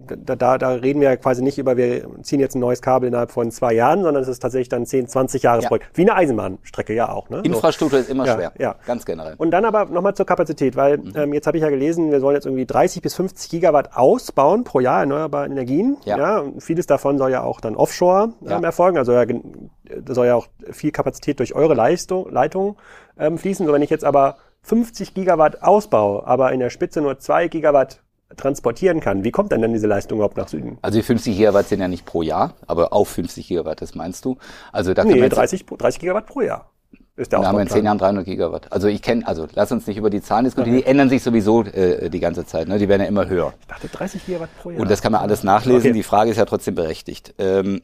da, da, da reden wir ja quasi nicht über, wir ziehen jetzt ein neues Kabel innerhalb von zwei Jahren, sondern es ist tatsächlich dann 10, 20 Jahresprojekt. Ja. Wie eine Eisenbahnstrecke ja auch. Ne? Infrastruktur so. ist immer ja, schwer, ja. ganz generell. Und dann aber nochmal zur Kapazität, weil mhm. ähm, jetzt habe ich ja gelesen, wir sollen jetzt irgendwie 30 bis 50 Gigawatt ausbauen pro Jahr erneuerbare Energien. Ja. ja vieles davon soll ja auch dann offshore ähm, erfolgen, also ja, da soll ja auch viel Kapazität durch eure Leistung, Leitung ähm, fließen. So, wenn ich jetzt aber 50 Gigawatt Ausbau, aber in der Spitze nur 2 Gigawatt transportieren kann. Wie kommt denn dann diese Leistung überhaupt nach Süden? Also die 50 Gigawatt sind ja nicht pro Jahr, aber auf 50 Gigawatt, das meinst du? Also da nee, 30, 30 Gigawatt pro Jahr. Ist der da haben wir in 10 Jahren 300 Gigawatt. Also ich kenne, also lass uns nicht über die Zahlen diskutieren, okay. die ändern sich sowieso äh, die ganze Zeit, ne? die werden ja immer höher. Ich dachte 30 Gigawatt pro Jahr. Und das kann man alles nachlesen, okay. die Frage ist ja trotzdem berechtigt. Ähm,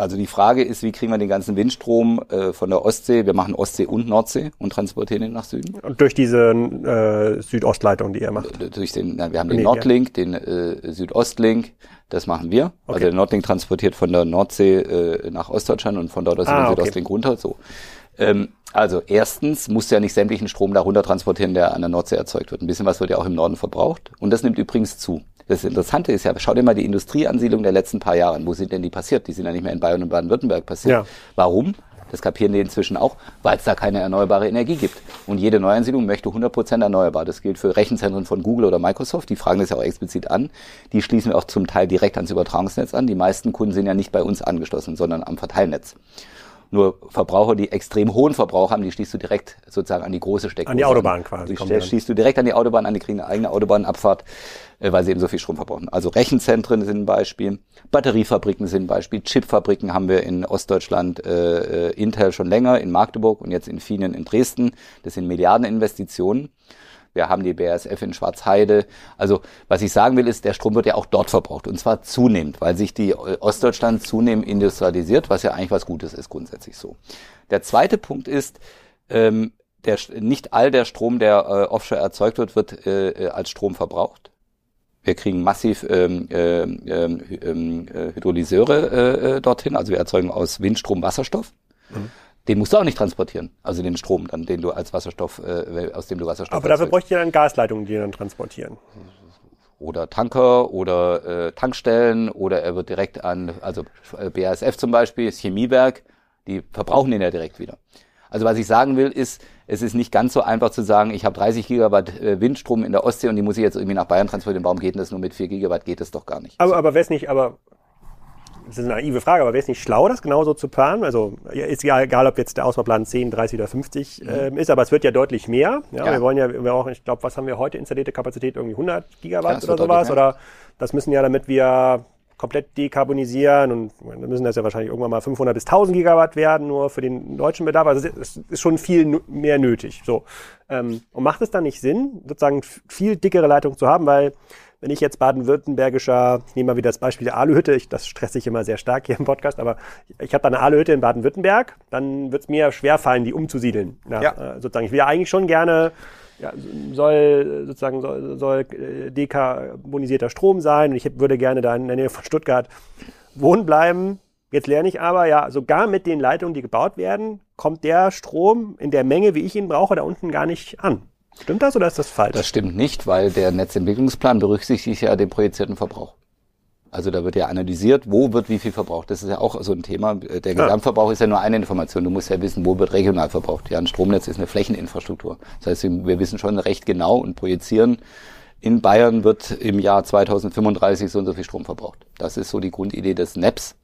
also die Frage ist, wie kriegen wir den ganzen Windstrom äh, von der Ostsee, wir machen Ostsee und Nordsee und transportieren ihn nach Süden. Und durch diese äh, Südostleitung, die ihr macht? Durch den, na, wir haben den nee, Nordlink, ja. den äh, Südostlink, das machen wir. Also okay. Also der Nordlink transportiert von der Nordsee äh, nach Ostdeutschland und von dort aus ah, den Südostlink okay. runter. So. Ähm, also erstens musst du ja nicht sämtlichen Strom da runter transportieren, der an der Nordsee erzeugt wird. Ein bisschen was wird ja auch im Norden verbraucht. Und das nimmt übrigens zu. Das Interessante ist ja, schau dir mal die Industrieansiedlung der letzten paar Jahre an. Wo sind denn die passiert? Die sind ja nicht mehr in Bayern und Baden-Württemberg passiert. Ja. Warum? Das kapieren die inzwischen auch, weil es da keine erneuerbare Energie gibt. Und jede Neuansiedlung möchte 100% erneuerbar. Das gilt für Rechenzentren von Google oder Microsoft. Die fragen das ja auch explizit an. Die schließen wir auch zum Teil direkt ans Übertragungsnetz an. Die meisten Kunden sind ja nicht bei uns angeschlossen, sondern am Verteilnetz. Nur Verbraucher, die extrem hohen Verbrauch haben, die schließt du direkt sozusagen an die große Steckdose. An die Autobahn quasi. Die schließt du direkt an die Autobahn an, die kriegen eine eigene Autobahnabfahrt, äh, weil sie eben so viel Strom verbrauchen. Also Rechenzentren sind ein Beispiel, Batteriefabriken sind ein Beispiel, Chipfabriken haben wir in Ostdeutschland, äh, äh Intel schon länger, in Magdeburg und jetzt in Fienen in Dresden. Das sind Milliardeninvestitionen. Wir haben die BASF in Schwarzheide. Also was ich sagen will, ist, der Strom wird ja auch dort verbraucht und zwar zunehmend, weil sich die äh, Ostdeutschland zunehmend industrialisiert, was ja eigentlich was Gutes ist grundsätzlich so. Der zweite Punkt ist, ähm, der, nicht all der Strom, der äh, offshore erzeugt wird, wird äh, äh als Strom verbraucht. Wir kriegen massiv ähm, ähm, ähm, ähm äh, Hydrolyseure äh, dorthin, also wir erzeugen aus Windstrom Wasserstoff. Mhm den musst du auch nicht transportieren. Also den Strom, dann, den du als Wasserstoff, äh, aus dem du Wasserstoff. Aber dafür bräuchte ihr dann Gasleitungen, die dann transportieren. Oder Tanker oder äh, Tankstellen oder er wird direkt an, also äh, BASF zum Beispiel, das Chemiewerk, die verbrauchen den ja direkt wieder. Also was ich sagen will, ist, es ist nicht ganz so einfach zu sagen, ich habe 30 Gigawatt äh, Windstrom in der Ostsee und die muss ich jetzt irgendwie nach Bayern transportieren. Warum geht denn das nur mit 4 Gigawatt? Geht das doch gar nicht. Aber, aber wäre es nicht, aber das ist eine naive Frage, aber wäre es nicht schlau, das genauso zu planen? Also ist ja egal, ob jetzt der Ausbauplan 10, 30 oder 50 mhm. ähm, ist, aber es wird ja deutlich mehr. Ja, ja. Wir wollen ja, wir auch, ich glaube, was haben wir heute installierte Kapazität? Irgendwie 100 Gigawatt oder sowas? Oder das müssen ja, damit wir komplett dekarbonisieren und dann müssen das ja wahrscheinlich irgendwann mal 500 bis 1000 Gigawatt werden, nur für den deutschen Bedarf. Also es ist schon viel mehr nötig. So. Ähm, und macht es dann nicht Sinn, sozusagen viel dickere Leitung zu haben, weil wenn ich jetzt baden-württembergischer, ich nehme mal wieder das Beispiel der Aluhütte, ich, das stresse ich immer sehr stark hier im Podcast, aber ich habe da eine Aluhütte in Baden-Württemberg, dann wird es mir schwer fallen, die umzusiedeln. Ja, ja. Äh, sozusagen, ich will ja eigentlich schon gerne ja, soll sozusagen soll, soll äh, dekarbonisierter Strom sein und ich würde gerne da in der Nähe von Stuttgart wohnen bleiben. Jetzt lerne ich aber, ja, sogar mit den Leitungen, die gebaut werden, kommt der Strom in der Menge, wie ich ihn brauche, da unten gar nicht an. Stimmt das oder ist das falsch? Das stimmt nicht, weil der Netzentwicklungsplan berücksichtigt ja den projizierten Verbrauch. Also da wird ja analysiert, wo wird wie viel verbraucht. Das ist ja auch so ein Thema. Der Gesamtverbrauch ist ja nur eine Information. Du musst ja wissen, wo wird regional verbraucht. Ja, ein Stromnetz ist eine Flächeninfrastruktur. Das heißt, wir wissen schon recht genau und projizieren, in Bayern wird im Jahr 2035 so und so viel Strom verbraucht. Das ist so die Grundidee des NEPs.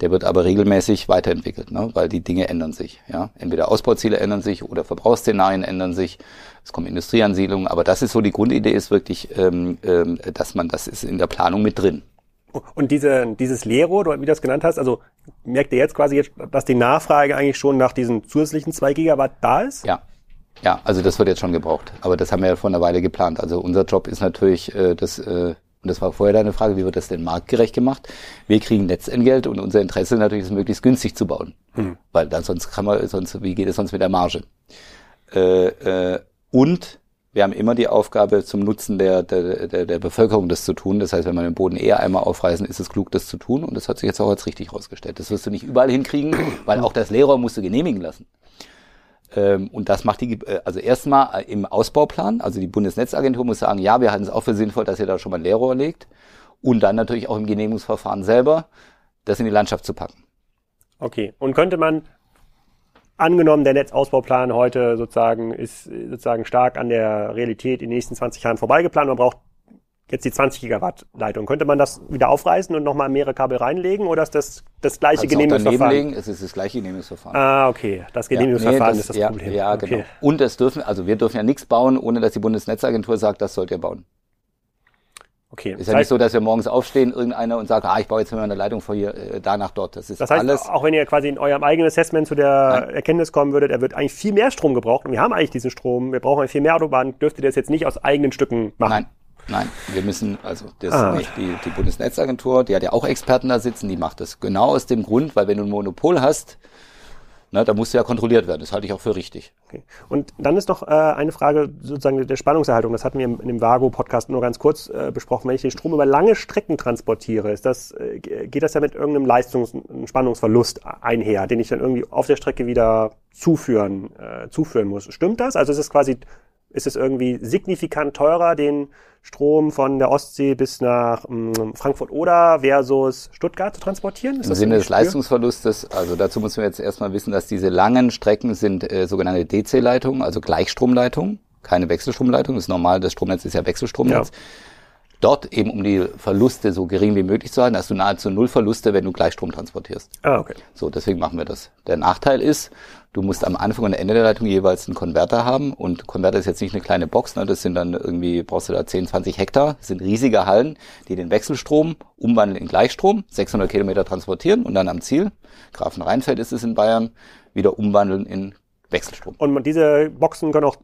Der wird aber regelmäßig weiterentwickelt, ne? weil die Dinge ändern sich. Ja? Entweder Ausbauziele ändern sich oder Verbrauchsszenarien ändern sich. Es kommen Industrieansiedlungen, aber das ist so die Grundidee ist wirklich, ähm, ähm, dass man das ist in der Planung mit drin. Und diese, dieses Lero, wie du das genannt hast, also merkt ihr jetzt quasi, jetzt, dass die Nachfrage eigentlich schon nach diesen zusätzlichen zwei Gigawatt da ist? Ja. Ja, also das wird jetzt schon gebraucht. Aber das haben wir ja vor einer Weile geplant. Also unser Job ist natürlich, äh, das, äh, und das war vorher deine Frage, wie wird das denn marktgerecht gemacht? Wir kriegen Netzentgelt und unser Interesse natürlich ist möglichst günstig zu bauen. Hm. Weil dann sonst kann man, sonst, wie geht es sonst mit der Marge? Äh, äh, und wir haben immer die Aufgabe, zum Nutzen der, der, der, der Bevölkerung das zu tun. Das heißt, wenn wir den Boden eher einmal aufreißen, ist es klug, das zu tun. Und das hat sich jetzt auch als richtig herausgestellt. Das wirst du nicht überall hinkriegen, weil auch das Lehrer musst du genehmigen lassen. Ähm, und das macht die, äh, also erstmal im Ausbauplan, also die Bundesnetzagentur muss sagen, ja, wir halten es auch für sinnvoll, dass ihr da schon mal ein Leerrohr legt. Und dann natürlich auch im Genehmigungsverfahren selber, das in die Landschaft zu packen. Okay. Und könnte man angenommen, der Netzausbauplan heute sozusagen ist sozusagen stark an der Realität in den nächsten 20 Jahren vorbeigeplant. Man braucht jetzt die 20 Gigawatt Leitung. Könnte man das wieder aufreißen und nochmal mehrere Kabel reinlegen oder ist das das gleiche Kannst Genehmigungsverfahren? Legen, es ist das gleiche Genehmigungsverfahren. Ah, okay. Das Genehmigungsverfahren ja, nee, das, ist das ja, Problem. Ja, okay. genau. Und es dürfen, also wir dürfen ja nichts bauen, ohne dass die Bundesnetzagentur sagt, das sollt ihr bauen. Okay. Ist ja nicht so, dass wir morgens aufstehen, irgendeiner und sagt, ah, ich baue jetzt mal eine Leitung von hier, äh, da nach dort. Das ist das heißt, alles. Auch wenn ihr quasi in eurem eigenen Assessment zu der Nein. Erkenntnis kommen würdet, er wird eigentlich viel mehr Strom gebraucht und wir haben eigentlich diesen Strom, wir brauchen eigentlich viel mehr Autobahnen, dürft ihr das jetzt nicht aus eigenen Stücken machen? Nein. Nein, wir müssen, also das ah. nicht die, die Bundesnetzagentur, die hat ja auch Experten da sitzen, die macht das genau aus dem Grund, weil wenn du ein Monopol hast, Ne, da muss ja kontrolliert werden. Das halte ich auch für richtig. Okay. Und dann ist noch äh, eine Frage sozusagen der Spannungserhaltung. Das hatten wir in dem Vago-Podcast nur ganz kurz äh, besprochen. Wenn ich den Strom über lange Strecken transportiere, ist das, äh, geht das ja mit irgendeinem Leistungs- Spannungsverlust einher, den ich dann irgendwie auf der Strecke wieder zuführen, äh, zuführen muss. Stimmt das? Also ist es quasi ist es irgendwie signifikant teurer, den Strom von der Ostsee bis nach ähm, Frankfurt oder versus Stuttgart zu transportieren? Ist Im Sinne des Leistungsverlustes, also dazu müssen wir jetzt erstmal wissen, dass diese langen Strecken sind äh, sogenannte DC-Leitungen, also Gleichstromleitungen, keine Wechselstromleitung. Das ist normal, das Stromnetz ist ja Wechselstromnetz. Ja dort eben um die Verluste so gering wie möglich zu halten, hast du nahezu null Verluste, wenn du Gleichstrom transportierst. Ah, okay. So, deswegen machen wir das. Der Nachteil ist, du musst am Anfang und Ende der Leitung jeweils einen Konverter haben und Konverter ist jetzt nicht eine kleine Box, ne? das sind dann irgendwie, brauchst du da 10, 20 Hektar, das sind riesige Hallen, die den Wechselstrom umwandeln in Gleichstrom, 600 Kilometer transportieren und dann am Ziel, Grafenrheinfeld ist es in Bayern, wieder umwandeln in Wechselstrom. Und diese Boxen können auch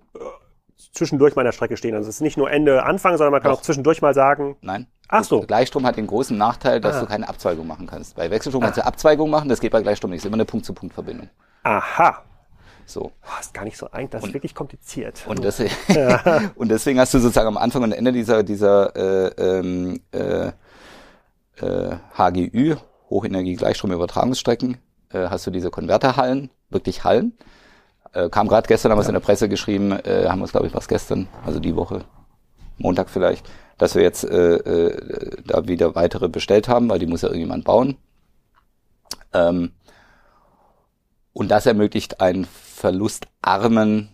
zwischendurch meiner Strecke stehen. Also es ist nicht nur Ende, Anfang, sondern man kann Doch. auch zwischendurch mal sagen. Nein. Ach so. Gleichstrom hat den großen Nachteil, dass ah. du keine Abzweigung machen kannst. Bei Wechselstrom ah. kannst du Abzweigung machen, das geht bei Gleichstrom nicht. Das ist immer eine Punkt-zu-Punkt-Verbindung. Aha. So. Oh, ist gar nicht so einfach, das und, ist wirklich kompliziert. Und deswegen, ja. und deswegen hast du sozusagen am Anfang und Ende dieser, dieser äh, ähm, äh, äh, HGÜ, Hochenergie-Gleichstromübertragungsstrecken, äh, hast du diese Konverterhallen, wirklich Hallen. Äh, kam gerade gestern, haben wir es in der Presse geschrieben, äh, haben wir es, glaube ich, was gestern, also die Woche, Montag vielleicht, dass wir jetzt äh, äh, da wieder weitere bestellt haben, weil die muss ja irgendjemand bauen. Ähm, und das ermöglicht einen verlustarmen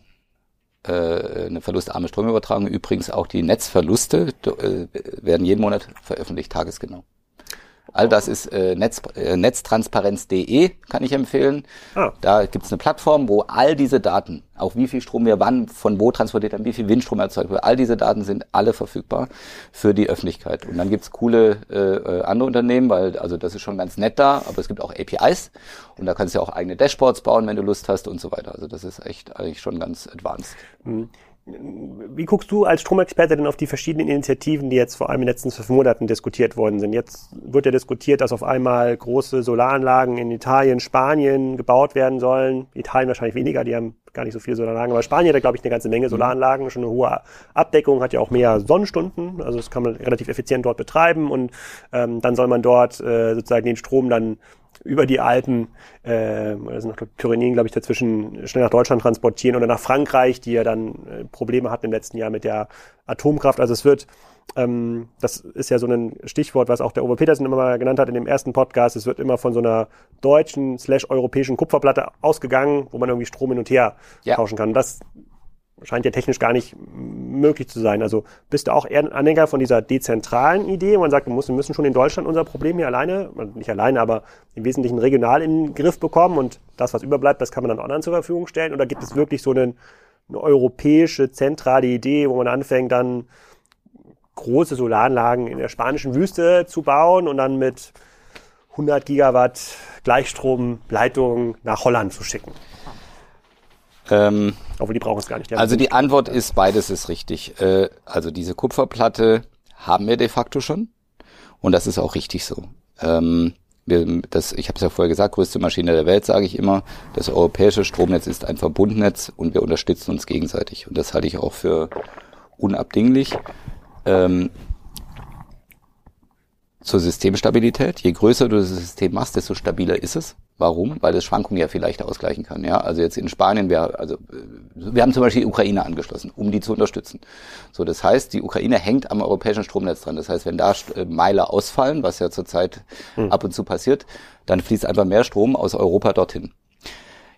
äh, eine verlustarme Stromübertragung. Übrigens auch die Netzverluste äh, werden jeden Monat veröffentlicht, tagesgenau. All das ist äh, Netz, äh, netztransparenz.de, kann ich empfehlen. Ah. Da gibt es eine Plattform, wo all diese Daten, auch wie viel Strom wir wann, von wo transportiert haben, wie viel Windstrom erzeugt wird, all diese Daten sind alle verfügbar für die Öffentlichkeit. Und dann gibt es coole äh, äh, andere Unternehmen, weil also das ist schon ganz nett da, aber es gibt auch APIs und da kannst du ja auch eigene Dashboards bauen, wenn du Lust hast und so weiter. Also das ist echt eigentlich schon ganz advanced. Mhm. Wie guckst du als Stromexperte denn auf die verschiedenen Initiativen, die jetzt vor allem in den letzten zwölf Monaten diskutiert worden sind? Jetzt wird ja diskutiert, dass auf einmal große Solaranlagen in Italien, Spanien gebaut werden sollen. Italien wahrscheinlich weniger, die haben gar nicht so viele Solaranlagen, aber Spanien hat, glaube ich, eine ganze Menge mhm. Solaranlagen, schon eine hohe Abdeckung, hat ja auch mehr Sonnenstunden, also das kann man relativ effizient dort betreiben und ähm, dann soll man dort äh, sozusagen den Strom dann über die Alpen, äh, also noch Pyrenäen, glaube ich, dazwischen schnell nach Deutschland transportieren oder nach Frankreich, die ja dann äh, Probleme hatten im letzten Jahr mit der Atomkraft. Also es wird, ähm, das ist ja so ein Stichwort, was auch der Uwe Petersen immer mal genannt hat in dem ersten Podcast, es wird immer von so einer deutschen slash europäischen Kupferplatte ausgegangen, wo man irgendwie Strom hin und her ja. tauschen kann. Das scheint ja technisch gar nicht möglich zu sein. Also bist du auch eher ein Anhänger von dieser dezentralen Idee, wo man sagt, wir müssen schon in Deutschland unser Problem hier alleine, nicht alleine, aber im Wesentlichen regional in den Griff bekommen und das, was überbleibt, das kann man dann anderen zur Verfügung stellen? Oder gibt es wirklich so eine, eine europäische, zentrale Idee, wo man anfängt, dann große Solaranlagen in der spanischen Wüste zu bauen und dann mit 100 Gigawatt Gleichstromleitungen nach Holland zu schicken? Ähm, Obwohl die brauchen es gar nicht. Die also die Antwort ist, beides ist richtig. Äh, also diese Kupferplatte haben wir de facto schon und das ist auch richtig so. Ähm, wir, das, ich habe es ja vorher gesagt, größte Maschine der Welt, sage ich immer. Das europäische Stromnetz ist ein Verbundnetz und wir unterstützen uns gegenseitig. Und das halte ich auch für unabdinglich. Ähm, zur Systemstabilität. Je größer du das System machst, desto stabiler ist es. Warum? Weil das Schwankungen ja vielleicht ausgleichen kann. Ja, also jetzt in Spanien, wir, also wir haben zum Beispiel die Ukraine angeschlossen, um die zu unterstützen. So, das heißt, die Ukraine hängt am europäischen Stromnetz dran. Das heißt, wenn da äh, Meiler ausfallen, was ja zurzeit hm. ab und zu passiert, dann fließt einfach mehr Strom aus Europa dorthin.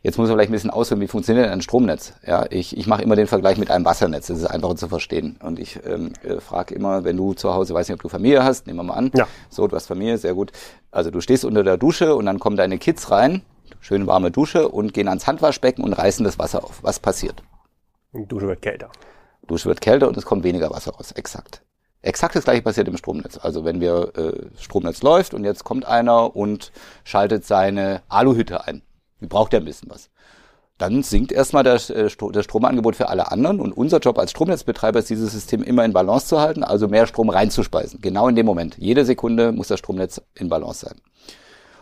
Jetzt muss man vielleicht ein bisschen ausführen, wie funktioniert ein Stromnetz? Ja, ich, ich mache immer den Vergleich mit einem Wassernetz. Das ist einfacher zu verstehen. Und ich ähm, äh, frage immer, wenn du zu Hause, weiß nicht, ob du Familie hast, nehmen wir mal an. Ja. So, du hast Familie, sehr gut. Also du stehst unter der Dusche und dann kommen deine Kids rein, schön warme Dusche und gehen ans Handwaschbecken und reißen das Wasser auf. Was passiert? Die Dusche wird kälter. Dusche wird kälter und es kommt weniger Wasser raus. Exakt. Exakt das gleiche passiert im Stromnetz. Also wenn wir äh, Stromnetz läuft und jetzt kommt einer und schaltet seine Aluhütte ein braucht ja ein bisschen was. Dann sinkt erstmal das, äh, das Stromangebot für alle anderen und unser Job als Stromnetzbetreiber ist, dieses System immer in Balance zu halten, also mehr Strom reinzuspeisen. Genau in dem Moment. Jede Sekunde muss das Stromnetz in Balance sein.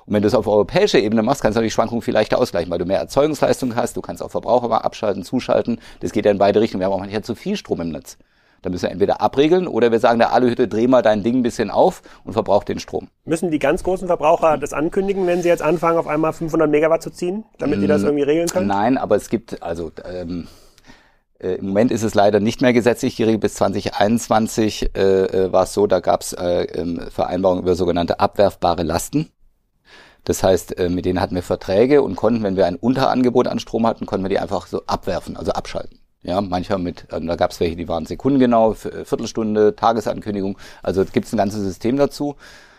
Und wenn du es auf europäischer Ebene machst, kannst du die Schwankungen viel leichter ausgleichen, weil du mehr Erzeugungsleistung hast, du kannst auch Verbraucher mal abschalten, zuschalten. Das geht ja in beide Richtungen. Wir haben auch manchmal zu viel Strom im Netz. Da müssen wir entweder abregeln oder wir sagen der Aluhütte, dreh mal dein Ding ein bisschen auf und verbrauch den Strom. Müssen die ganz großen Verbraucher das ankündigen, wenn sie jetzt anfangen, auf einmal 500 Megawatt zu ziehen, damit mm, die das irgendwie regeln können? Nein, aber es gibt, also ähm, äh, im Moment ist es leider nicht mehr gesetzlich geregelt. Bis 2021 äh, äh, war es so, da gab es äh, ähm, Vereinbarungen über sogenannte abwerfbare Lasten. Das heißt, äh, mit denen hatten wir Verträge und konnten, wenn wir ein Unterangebot an Strom hatten, konnten wir die einfach so abwerfen, also abschalten. Ja, manchmal mit, äh, da gab es welche, die waren sekundengenau, äh, Viertelstunde, Tagesankündigung. Also gibt es ein ganzes System dazu.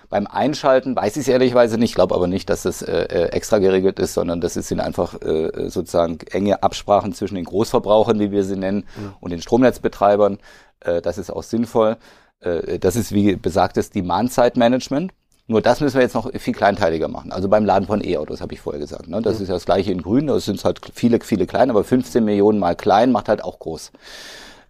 Beim Einschalten weiß ich es ehrlicherweise nicht, glaube aber nicht, dass das äh, äh, extra geregelt ist, sondern das sind einfach äh, sozusagen enge Absprachen zwischen den Großverbrauchern, wie wir sie nennen, mhm. und den Stromnetzbetreibern. Äh, das ist auch sinnvoll. Äh, das ist, wie besagtes Demand-Side-Management. Nur das müssen wir jetzt noch viel kleinteiliger machen. Also beim Laden von E-Autos habe ich vorher gesagt. Ne? Das mhm. ist ja das gleiche in Grün. Das sind halt viele, viele klein, aber 15 Millionen mal klein macht halt auch groß.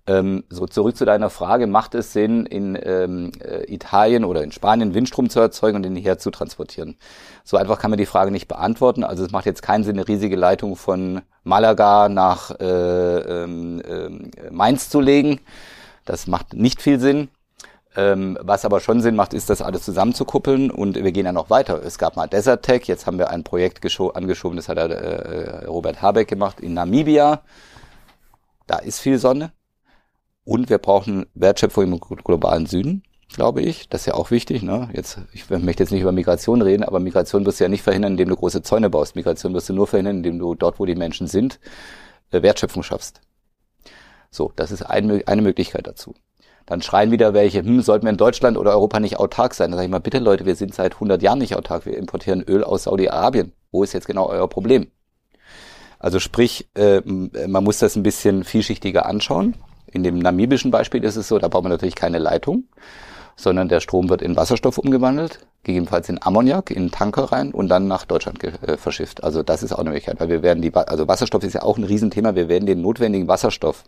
Ähm, so zurück zu deiner Frage, macht es Sinn, in ähm, äh, Italien oder in Spanien Windstrom zu erzeugen und den hierher zu transportieren? So einfach kann man die Frage nicht beantworten. Also es macht jetzt keinen Sinn, eine riesige Leitung von Malaga nach äh, ähm, äh, Mainz zu legen. Das macht nicht viel Sinn. Ähm, was aber schon Sinn macht, ist, das alles zusammenzukuppeln und wir gehen ja noch weiter. Es gab mal Desert Tech, jetzt haben wir ein Projekt angeschoben, das hat äh, Robert Habeck gemacht in Namibia. Da ist viel Sonne. Und wir brauchen Wertschöpfung im globalen Süden, glaube ich. Das ist ja auch wichtig. Ne? Jetzt, ich möchte jetzt nicht über Migration reden, aber Migration wirst du ja nicht verhindern, indem du große Zäune baust. Migration wirst du nur verhindern, indem du dort, wo die Menschen sind, äh, Wertschöpfung schaffst. So, das ist ein, eine Möglichkeit dazu. Dann schreien wieder welche, hm, sollten wir in Deutschland oder Europa nicht autark sein? Dann sage ich mal, bitte Leute, wir sind seit 100 Jahren nicht autark. Wir importieren Öl aus Saudi-Arabien. Wo ist jetzt genau euer Problem? Also sprich, äh, man muss das ein bisschen vielschichtiger anschauen. In dem namibischen Beispiel ist es so, da braucht man natürlich keine Leitung, sondern der Strom wird in Wasserstoff umgewandelt, gegebenenfalls in Ammoniak, in Tanker rein und dann nach Deutschland äh, verschifft. Also das ist auch eine Möglichkeit, weil wir werden die, also Wasserstoff ist ja auch ein Riesenthema, wir werden den notwendigen Wasserstoff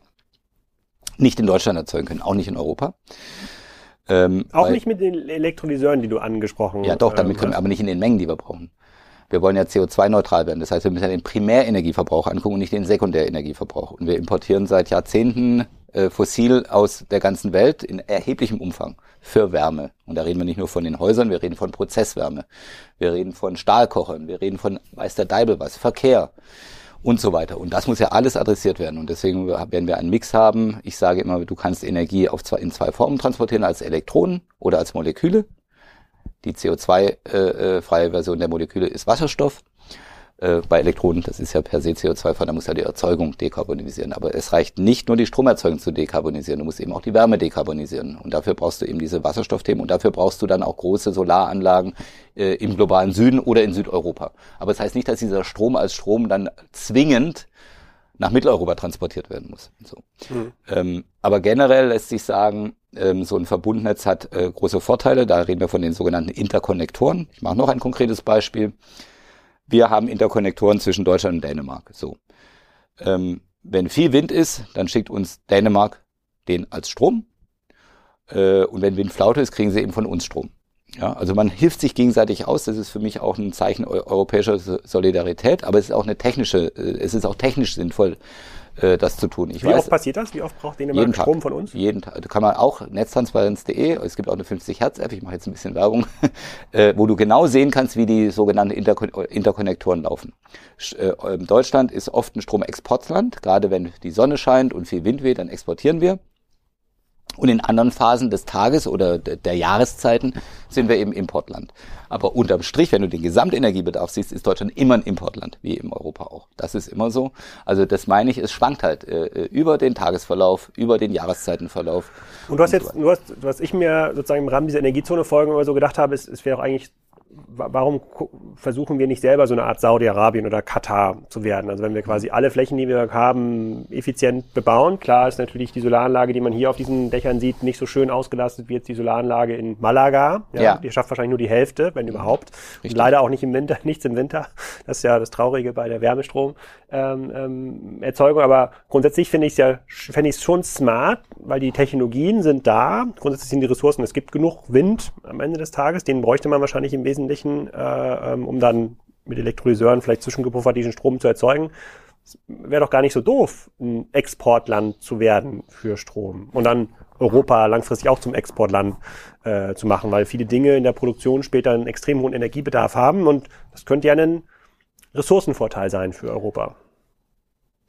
nicht in Deutschland erzeugen können, auch nicht in Europa. Ähm, auch weil, nicht mit den Elektrolyseuren, die du angesprochen hast. Ja, doch, damit können wir, aber nicht in den Mengen, die wir brauchen. Wir wollen ja CO2-neutral werden. Das heißt, wir müssen ja den Primärenergieverbrauch angucken und nicht den Sekundärenergieverbrauch. Und wir importieren seit Jahrzehnten äh, fossil aus der ganzen Welt in erheblichem Umfang für Wärme. Und da reden wir nicht nur von den Häusern, wir reden von Prozesswärme. Wir reden von Stahlkochern, wir reden von weiß der Deibel was, Verkehr und so weiter. Und das muss ja alles adressiert werden. Und deswegen werden wir einen Mix haben. Ich sage immer, du kannst Energie auf zwei, in zwei Formen transportieren, als Elektronen oder als Moleküle. Die CO2-freie äh, Version der Moleküle ist Wasserstoff äh, bei Elektronen, das ist ja per se CO2-frei, da muss ja die Erzeugung dekarbonisieren. Aber es reicht nicht nur die Stromerzeugung zu dekarbonisieren, du musst eben auch die Wärme dekarbonisieren. Und dafür brauchst du eben diese Wasserstoffthemen und dafür brauchst du dann auch große Solaranlagen äh, im globalen Süden oder in Südeuropa. Aber es das heißt nicht, dass dieser Strom als Strom dann zwingend nach Mitteleuropa transportiert werden muss. So. Mhm. Ähm, aber generell lässt sich sagen, ähm, so ein Verbundnetz hat äh, große Vorteile. Da reden wir von den sogenannten Interkonnektoren. Ich mache noch ein konkretes Beispiel wir haben Interkonnektoren zwischen Deutschland und Dänemark. So. Ähm, wenn viel Wind ist, dann schickt uns Dänemark den als Strom. Äh, und wenn Windflaute ist, kriegen sie eben von uns Strom. Ja, also man hilft sich gegenseitig aus. Das ist für mich auch ein Zeichen europäischer Solidarität, aber es ist auch eine technische, äh, es ist auch technisch sinnvoll, äh, das zu tun. Ich Wie weiß, oft passiert das? Wie oft braucht Dänemark Strom von uns? Jeden Tag. Da kann man auch netztransparenz.de, es gibt auch eine 50 Hertz App, ich mache jetzt ein bisschen Werbung, äh, wo du genau sehen kannst, wie die sogenannten Interkon Interkonnektoren laufen. Äh, Deutschland ist oft ein Stromexportland, gerade wenn die Sonne scheint und viel Wind weht, dann exportieren wir. Und in anderen Phasen des Tages oder der Jahreszeiten sind wir eben Importland. Aber unterm Strich, wenn du den Gesamtenergiebedarf siehst, ist Deutschland immer ein Importland, wie in Europa auch. Das ist immer so. Also das meine ich, es schwankt halt äh, äh über den Tagesverlauf, über den Jahreszeitenverlauf. Und du hast jetzt, du hast, was ich mir sozusagen im Rahmen dieser Energiezone-Folgen immer so gedacht habe, ist, es wäre auch eigentlich warum versuchen wir nicht selber so eine Art Saudi-Arabien oder Katar zu werden? Also wenn wir quasi alle Flächen, die wir haben, effizient bebauen. Klar ist natürlich die Solaranlage, die man hier auf diesen Dächern sieht, nicht so schön ausgelastet wie jetzt die Solaranlage in Malaga. Ja, ja. Die schafft wahrscheinlich nur die Hälfte, wenn überhaupt. Und leider auch nicht im Winter, nichts im Winter. Das ist ja das Traurige bei der Wärmestromerzeugung. Ähm, ähm, Aber grundsätzlich finde ich es ja, finde ich es schon smart, weil die Technologien sind da. Grundsätzlich sind die Ressourcen. Es gibt genug Wind am Ende des Tages. Den bräuchte man wahrscheinlich im Wesentlichen Wesentlichen, äh, ähm, um dann mit Elektrolyseuren vielleicht zwischengepuffert diesen Strom zu erzeugen. Wäre doch gar nicht so doof, ein Exportland zu werden für Strom und dann Europa langfristig auch zum Exportland äh, zu machen, weil viele Dinge in der Produktion später einen extrem hohen Energiebedarf haben und das könnte ja ein Ressourcenvorteil sein für Europa.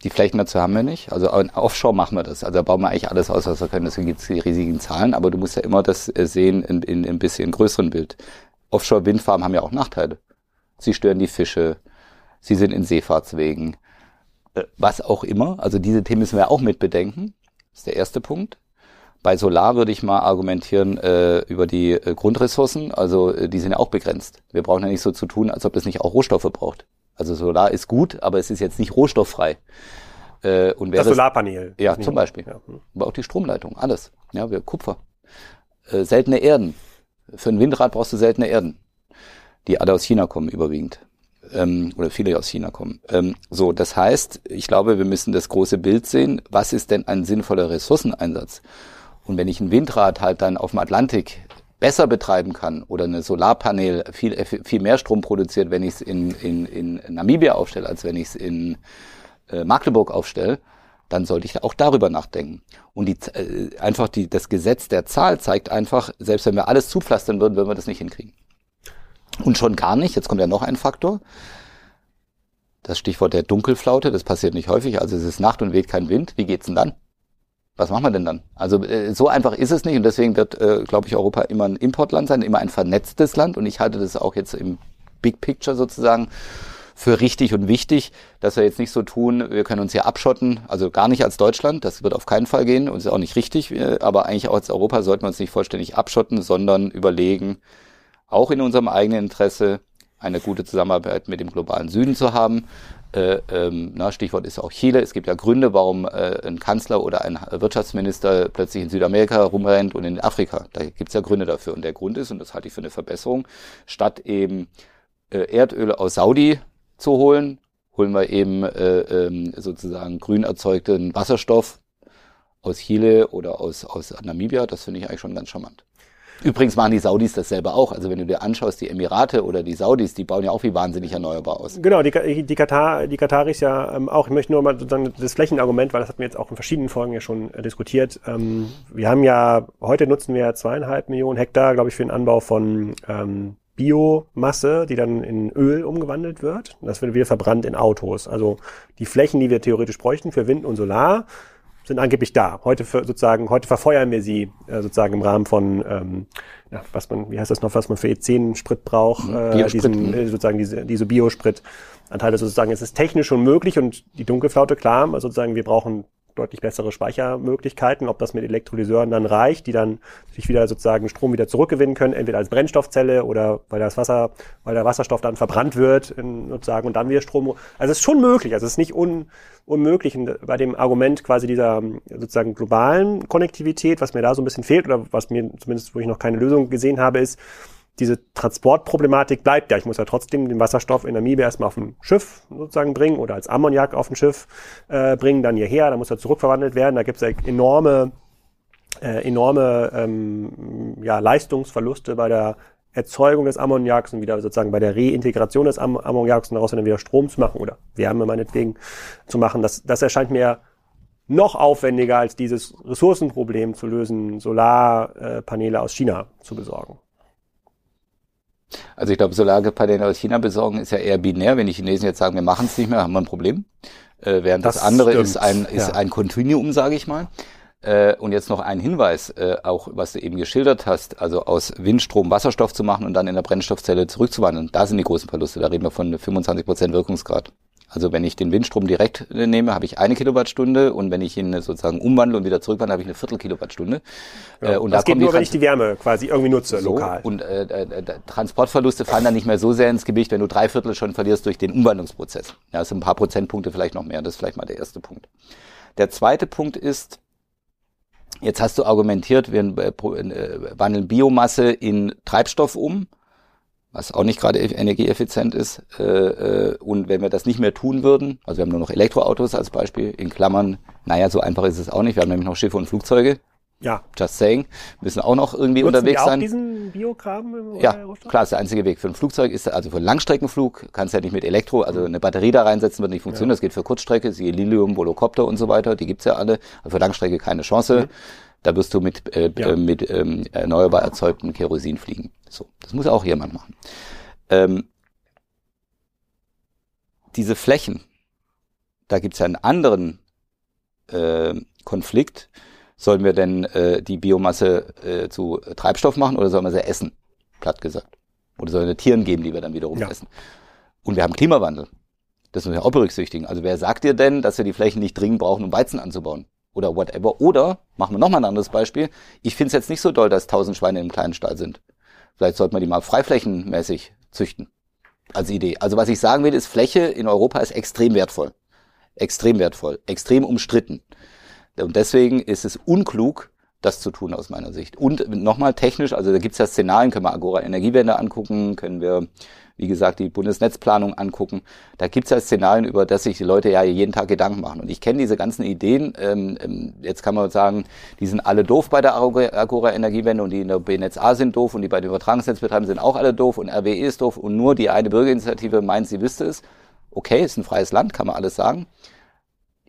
Die Flächen dazu haben wir nicht. Also offshore machen wir das. Also da bauen wir eigentlich alles aus, was wir können. Deswegen gibt es die riesigen Zahlen. Aber du musst ja immer das äh, sehen in, in, in ein bisschen größeren Bild. Offshore-Windfarmen haben ja auch Nachteile. Sie stören die Fische, sie sind in Seefahrtswegen, äh, was auch immer. Also diese Themen müssen wir auch mit bedenken. Das ist der erste Punkt. Bei Solar würde ich mal argumentieren äh, über die äh, Grundressourcen. Also äh, die sind ja auch begrenzt. Wir brauchen ja nicht so zu tun, als ob es nicht auch Rohstoffe braucht. Also Solar ist gut, aber es ist jetzt nicht rohstofffrei. Äh, und das Solarpanel. Ja, zum Beispiel. Ja. Aber auch die Stromleitung, alles. Ja, wir Kupfer. Äh, seltene Erden. Für ein Windrad brauchst du seltene Erden, die alle aus China kommen überwiegend. Ähm, oder viele aus China kommen. Ähm, so, das heißt, ich glaube, wir müssen das große Bild sehen. Was ist denn ein sinnvoller Ressourceneinsatz? Und wenn ich ein Windrad halt dann auf dem Atlantik besser betreiben kann oder eine Solarpanel viel, viel mehr Strom produziert, wenn ich es in, in, in Namibia aufstelle, als wenn ich es in äh, Magdeburg aufstelle, dann sollte ich auch darüber nachdenken. Und die, äh, einfach die, das Gesetz der Zahl zeigt einfach, selbst wenn wir alles zupflastern würden, würden wir das nicht hinkriegen. Und schon gar nicht, jetzt kommt ja noch ein Faktor, das Stichwort der Dunkelflaute, das passiert nicht häufig, also es ist Nacht und weht kein Wind, wie geht's denn dann? Was machen wir denn dann? Also äh, so einfach ist es nicht und deswegen wird, äh, glaube ich, Europa immer ein Importland sein, immer ein vernetztes Land und ich halte das auch jetzt im Big Picture sozusagen für richtig und wichtig, dass wir jetzt nicht so tun, wir können uns hier abschotten, also gar nicht als Deutschland, das wird auf keinen Fall gehen und ist auch nicht richtig, äh, aber eigentlich auch als Europa sollten wir uns nicht vollständig abschotten, sondern überlegen, auch in unserem eigenen Interesse eine gute Zusammenarbeit mit dem globalen Süden zu haben. Äh, ähm, na, Stichwort ist auch Chile. Es gibt ja Gründe, warum äh, ein Kanzler oder ein Wirtschaftsminister plötzlich in Südamerika rumrennt und in Afrika. Da gibt es ja Gründe dafür. Und der Grund ist, und das halte ich für eine Verbesserung, statt eben äh, Erdöl aus Saudi zu holen, holen wir eben äh, ähm, sozusagen grün erzeugten Wasserstoff aus Chile oder aus, aus Namibia. Das finde ich eigentlich schon ganz charmant. Übrigens machen die Saudis das selber auch. Also wenn du dir anschaust, die Emirate oder die Saudis, die bauen ja auch wie wahnsinnig erneuerbar aus. Genau, die, die, Katar, die Kataris ja ähm, auch. Ich möchte nur mal sozusagen das Flächenargument, weil das hatten wir jetzt auch in verschiedenen Folgen ja schon äh, diskutiert. Ähm, wir haben ja, heute nutzen wir zweieinhalb Millionen Hektar, glaube ich, für den Anbau von ähm, Biomasse, die dann in Öl umgewandelt wird. Das wird wieder verbrannt in Autos. Also die Flächen, die wir theoretisch bräuchten für Wind und Solar, sind angeblich da. Heute für, sozusagen, heute verfeuern wir sie äh, sozusagen im Rahmen von, ähm, ja, was man, wie heißt das noch, was man für E10-Sprit braucht, mhm. äh, diesen, mhm. äh, sozusagen diese, diese Biosprit-Anteile sozusagen. Es ist technisch schon möglich und die Dunkelflaute klar, also sozusagen wir brauchen deutlich bessere Speichermöglichkeiten. Ob das mit Elektrolyseuren dann reicht, die dann sich wieder sozusagen Strom wieder zurückgewinnen können, entweder als Brennstoffzelle oder weil das Wasser, weil der Wasserstoff dann verbrannt wird in, sozusagen und dann wieder Strom. Also es ist schon möglich. Also es ist nicht un, unmöglich bei dem Argument quasi dieser sozusagen globalen Konnektivität, was mir da so ein bisschen fehlt oder was mir zumindest, wo ich noch keine Lösung gesehen habe, ist, diese Transportproblematik bleibt ja. Ich muss ja trotzdem den Wasserstoff in Namibia erstmal auf ein Schiff sozusagen bringen oder als Ammoniak auf ein Schiff äh, bringen, dann hierher, dann muss er zurückverwandelt werden. Da gibt es ja enorme, äh, enorme ähm, ja, Leistungsverluste bei der Erzeugung des Ammoniaks und wieder sozusagen bei der Reintegration des Am Ammoniaks und daraus dann wieder Strom zu machen oder Wärme meinetwegen zu machen. Das, das erscheint mir noch aufwendiger als dieses Ressourcenproblem zu lösen, Solarpaneele aus China zu besorgen. Also ich glaube, Solarpaneele aus China besorgen ist ja eher binär. Wenn die Chinesen jetzt sagen, wir machen es nicht mehr, haben wir ein Problem. Äh, während das, das andere stimmt. ist ein, ist ja. ein Kontinuum, sage ich mal. Äh, und jetzt noch ein Hinweis, äh, auch was du eben geschildert hast, also aus Windstrom Wasserstoff zu machen und dann in der Brennstoffzelle zurückzuwandeln. Da sind die großen Verluste. Da reden wir von 25 Prozent Wirkungsgrad. Also wenn ich den Windstrom direkt äh, nehme, habe ich eine Kilowattstunde und wenn ich ihn äh, sozusagen umwandle und wieder zurückwandle, habe ich eine Viertel Kilowattstunde. Ja, äh, und das da geht nur, wenn ich die Wärme quasi irgendwie nutze, so, lokal. Und äh, äh, Transportverluste fallen dann nicht mehr so sehr ins Gewicht, wenn du drei Viertel schon verlierst durch den Umwandlungsprozess. Ja, das sind ein paar Prozentpunkte vielleicht noch mehr. Das ist vielleicht mal der erste Punkt. Der zweite Punkt ist, jetzt hast du argumentiert, wir wandeln Biomasse in Treibstoff um was auch nicht gerade energieeffizient ist. Äh, äh, und wenn wir das nicht mehr tun würden, also wir haben nur noch Elektroautos als Beispiel, in Klammern, naja, so einfach ist es auch nicht. Wir haben nämlich noch Schiffe und Flugzeuge. Ja. Just saying. Müssen auch noch irgendwie Nutzen unterwegs auch sein. diesen Biokram? Ja, klar, ist der einzige Weg. Für ein Flugzeug ist, also für einen Langstreckenflug kannst du ja nicht mit Elektro, also eine Batterie da reinsetzen wird nicht funktionieren. Ja. Das geht für Kurzstrecke, siehe Lilium, Volocopter und so weiter, die gibt's ja alle. Also für Langstrecke keine Chance. Mhm. Da wirst du mit, äh, ja. Äh, mit ähm, erneuerbar erzeugtem Kerosin fliegen. So, das muss auch jemand machen. Ähm, diese Flächen, da gibt es ja einen anderen äh, Konflikt. Sollen wir denn äh, die Biomasse äh, zu Treibstoff machen oder sollen wir sie essen? Platt gesagt. Oder sollen wir Tieren geben, die wir dann wiederum ja. essen? Und wir haben Klimawandel. Das müssen wir auch berücksichtigen. Also wer sagt dir denn, dass wir die Flächen nicht dringend brauchen, um Weizen anzubauen? Oder whatever. Oder, machen wir nochmal ein anderes Beispiel, ich finde es jetzt nicht so doll, dass tausend Schweine im kleinen Stall sind. Vielleicht sollte man die mal freiflächenmäßig züchten. Als Idee. Also was ich sagen will, ist, Fläche in Europa ist extrem wertvoll. Extrem wertvoll. Extrem umstritten. Und deswegen ist es unklug, das zu tun aus meiner Sicht. Und nochmal technisch, also da gibt's ja Szenarien, können wir Agora Energiewende angucken, können wir wie gesagt, die Bundesnetzplanung angucken. Da gibt es ja Szenarien, über das sich die Leute ja jeden Tag Gedanken machen. Und ich kenne diese ganzen Ideen. Ähm, ähm, jetzt kann man sagen, die sind alle doof bei der Agora Energiewende und die in der BNetz A sind doof und die bei den Übertragungsnetzbetreibern sind auch alle doof und RWE ist doof und nur die eine Bürgerinitiative meint, sie wüsste es. Okay, ist ein freies Land, kann man alles sagen.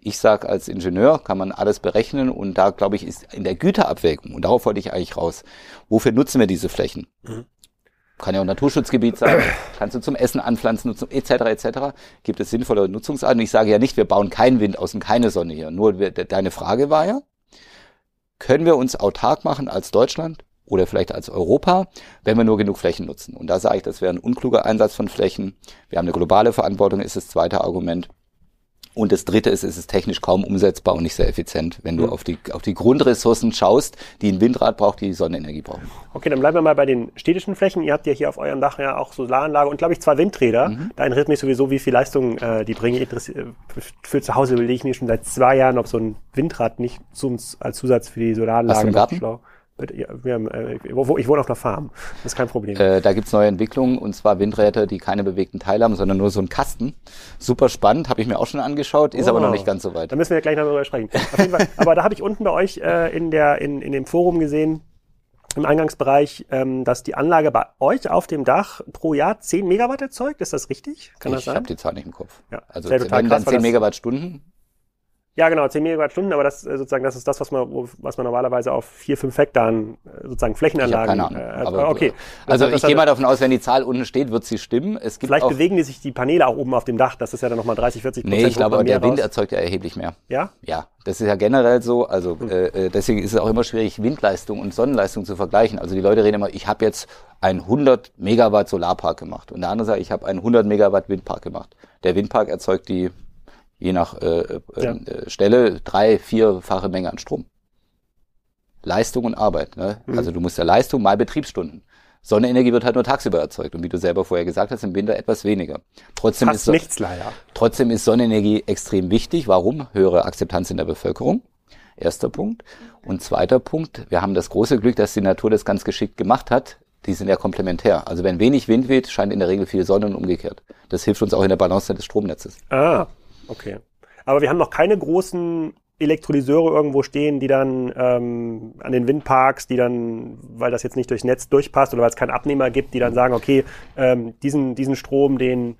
Ich sage, als Ingenieur kann man alles berechnen und da, glaube ich, ist in der Güterabwägung, und darauf wollte ich eigentlich raus, wofür nutzen wir diese Flächen? Mhm kann ja auch Naturschutzgebiet sein, kannst du zum Essen anpflanzen, etc. etc. Gibt es sinnvolle Nutzungsarten? Ich sage ja nicht, wir bauen keinen Wind aus und keine Sonne hier. Nur deine Frage war ja, können wir uns autark machen als Deutschland? oder vielleicht als Europa, wenn wir nur genug Flächen nutzen. Und da sage ich, das wäre ein unkluger Einsatz von Flächen. Wir haben eine globale Verantwortung, ist das zweite Argument. Und das dritte ist, es ist technisch kaum umsetzbar und nicht sehr effizient, wenn du mhm. auf, die, auf die Grundressourcen schaust, die ein Windrad braucht, die Sonnenenergie brauchen. Okay, dann bleiben wir mal bei den städtischen Flächen. Ihr habt ja hier auf eurem Dach ja auch Solaranlage und glaube ich zwei Windräder. Mhm. Da interessiert mich sowieso, wie viel Leistung äh, die bringen. Äh, für zu Hause überlege ich mir schon seit zwei Jahren, ob so ein Windrad nicht zum, als Zusatz für die Solaranlage Hast du einen Garten? Wir haben, äh, ich wohne auf einer Farm. Das ist kein Problem. Äh, da gibt's neue Entwicklungen und zwar Windräder, die keine bewegten Teile haben, sondern nur so einen Kasten. Super spannend, habe ich mir auch schon angeschaut, ist oh. aber noch nicht ganz so weit. Da müssen wir ja gleich noch darüber sprechen. Auf jeden Fall. aber da habe ich unten bei euch äh, in, der, in, in dem Forum gesehen, im Eingangsbereich, ähm, dass die Anlage bei euch auf dem Dach pro Jahr 10 Megawatt erzeugt. Ist das richtig? Kann ich das sein? Ich habe die Zahl nicht im Kopf. Ja, also wenn dann 10 Megawattstunden ja, genau, 10 Megawattstunden, aber das äh, sozusagen, das ist das, was man, was man normalerweise auf vier, fünf Hektaren äh, sozusagen Flächenanlagen. Ich keine Ahnung. Äh, aber, okay. Also das, ich gehe mal davon aus, wenn die Zahl unten steht, wird sie stimmen. Es gibt vielleicht bewegen die sich die Paneele auch oben auf dem Dach. Das ist ja dann nochmal 30, 40 Prozent. Nee, ich glaube, der Wind erzeugt ja erheblich mehr. Ja? Ja. Das ist ja generell so. Also hm. äh, deswegen ist es auch immer schwierig, Windleistung und Sonnenleistung zu vergleichen. Also die Leute reden immer, ich habe jetzt einen 100 Megawatt Solarpark gemacht und der andere sagt, ich habe einen 100 Megawatt Windpark gemacht. Der Windpark erzeugt die je nach äh, äh, ja. äh, Stelle drei, vierfache Menge an Strom. Leistung und Arbeit. Ne? Mhm. Also du musst ja Leistung mal Betriebsstunden. Sonnenenergie wird halt nur tagsüber erzeugt und wie du selber vorher gesagt hast, im Winter etwas weniger. Trotzdem Fast ist nichts leider. Trotzdem ist Sonnenenergie extrem wichtig. Warum? Höhere Akzeptanz in der Bevölkerung. Erster Punkt. Und zweiter Punkt, wir haben das große Glück, dass die Natur das ganz geschickt gemacht hat. Die sind ja komplementär. Also wenn wenig Wind weht, scheint in der Regel viel Sonne und umgekehrt. Das hilft uns auch in der Balance des Stromnetzes. Ah, Okay. Aber wir haben noch keine großen Elektrolyseure irgendwo stehen, die dann ähm, an den Windparks, die dann, weil das jetzt nicht durchs Netz durchpasst oder weil es keinen Abnehmer gibt, die dann sagen, okay, ähm, diesen, diesen Strom, den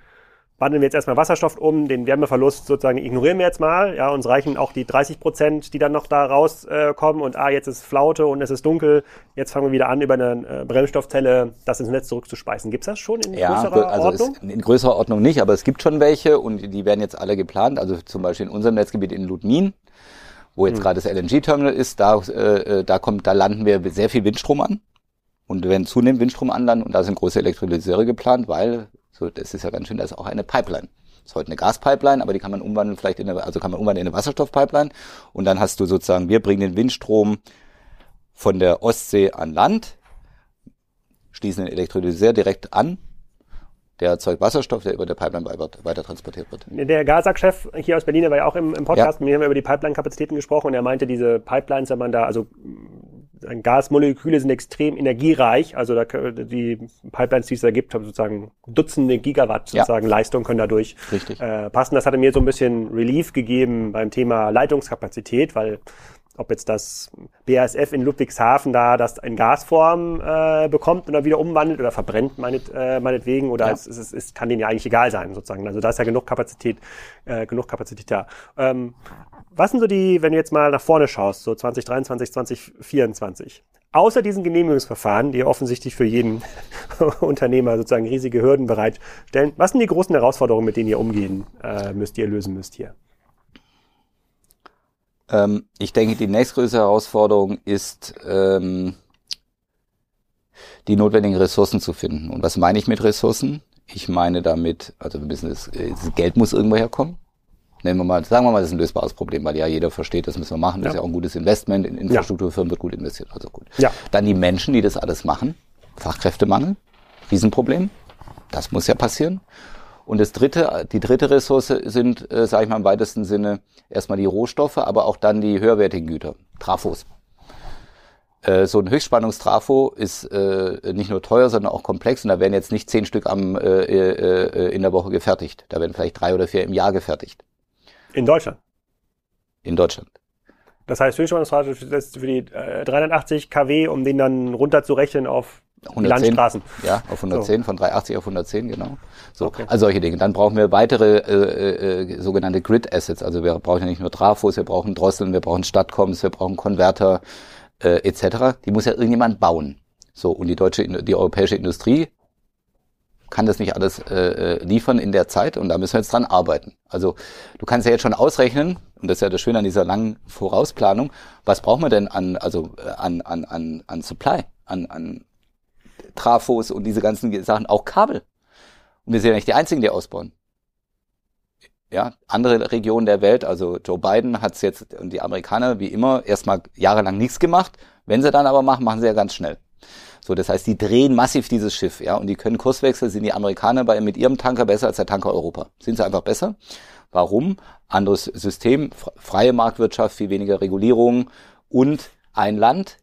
wandeln wir jetzt erstmal Wasserstoff um, den Wärmeverlust sozusagen ignorieren wir jetzt mal, ja, uns reichen auch die 30 Prozent, die dann noch da rauskommen äh, und ah, jetzt ist Flaute und es ist dunkel, jetzt fangen wir wieder an, über eine äh, Brennstoffzelle das ins Netz zurückzuspeisen. Gibt's das schon in ja, größerer also Ordnung? in größerer Ordnung nicht, aber es gibt schon welche und die werden jetzt alle geplant, also zum Beispiel in unserem Netzgebiet in Ludmin, wo jetzt hm. gerade das LNG-Terminal ist, da, äh, da kommt, da landen wir sehr viel Windstrom an. Und wir werden zunehmend Windstrom anlanden und da sind große Elektrolyseure geplant, weil so, das ist ja ganz schön, da ist auch eine Pipeline. Das ist heute eine Gaspipeline, aber die kann man umwandeln, vielleicht in eine, also kann man umwandeln in eine Wasserstoffpipeline. Und dann hast du sozusagen, wir bringen den Windstrom von der Ostsee an Land, schließen den Elektrolyseur direkt an. Der erzeugt Wasserstoff, der über der Pipeline weiter transportiert wird. Der Gasak-Chef hier aus Berlin, der war ja auch im, im Podcast, ja. mit dem haben wir über die Pipeline-Kapazitäten gesprochen und er meinte, diese Pipelines, wenn man da, also Gasmoleküle sind extrem energiereich, also da, die Pipelines, die es da gibt, haben sozusagen Dutzende Gigawatt sozusagen ja. Leistung können dadurch Richtig. Äh, passen. Das hatte mir so ein bisschen Relief gegeben beim Thema Leitungskapazität, weil ob jetzt das BASF in Ludwigshafen da das in Gasform äh, bekommt oder wieder umwandelt oder verbrennt meinet, äh, meinetwegen oder ja. es, es, es kann denen ja eigentlich egal sein sozusagen. Also da ist ja genug Kapazität, äh, genug Kapazität da. Ähm, was sind so die, wenn du jetzt mal nach vorne schaust, so 2023, 2024? Außer diesen Genehmigungsverfahren, die offensichtlich für jeden Unternehmer sozusagen riesige Hürden bereitstellen, was sind die großen Herausforderungen, mit denen ihr umgehen äh, müsst, die ihr lösen müsst hier? Ähm, ich denke, die nächstgrößte Herausforderung ist, ähm, die notwendigen Ressourcen zu finden. Und was meine ich mit Ressourcen? Ich meine damit, also wir müssen das, das Geld muss irgendwo herkommen nehmen wir mal, sagen wir mal, das ist ein lösbares Problem, weil ja jeder versteht, das müssen wir machen, das ja. ist ja auch ein gutes Investment, in Infrastrukturfirmen wird gut investiert, also gut. Ja. Dann die Menschen, die das alles machen, Fachkräftemangel, Riesenproblem, das muss ja passieren. Und das dritte, die dritte Ressource sind, äh, sage ich mal im weitesten Sinne, erstmal die Rohstoffe, aber auch dann die höherwertigen Güter, Trafos. Äh, so ein Höchstspannungstrafo ist äh, nicht nur teuer, sondern auch komplex und da werden jetzt nicht zehn Stück am, äh, äh, in der Woche gefertigt. Da werden vielleicht drei oder vier im Jahr gefertigt. In Deutschland? In Deutschland. Das heißt, Höchstspannungsrate für die äh, 380 kW, um den dann runterzurechnen auf 110, Landstraßen. Ja, auf 110, so. von 380 auf 110, genau. So, okay. also solche Dinge. Dann brauchen wir weitere äh, äh, sogenannte Grid Assets. Also wir brauchen ja nicht nur Trafos, wir brauchen Drosseln, wir brauchen Stadtcoms, wir brauchen Konverter äh, etc. Die muss ja irgendjemand bauen. So, und die deutsche, die europäische Industrie kann das nicht alles äh, äh, liefern in der Zeit und da müssen wir jetzt dran arbeiten. Also du kannst ja jetzt schon ausrechnen, und das ist ja das Schöne an dieser langen Vorausplanung, was brauchen wir denn an, also äh, an, an, an, an Supply? an, an Trafos und diese ganzen Sachen, auch Kabel. Und wir sind ja nicht die Einzigen, die ausbauen. Ja, andere Regionen der Welt, also Joe Biden hat es jetzt und die Amerikaner wie immer erstmal jahrelang nichts gemacht. Wenn sie dann aber machen, machen sie ja ganz schnell. So, das heißt, die drehen massiv dieses Schiff, ja, und die können Kurswechsel, sind die Amerikaner bei, mit ihrem Tanker besser als der Tanker Europa. Sind sie einfach besser? Warum? Anderes System, freie Marktwirtschaft, viel weniger Regulierung und ein Land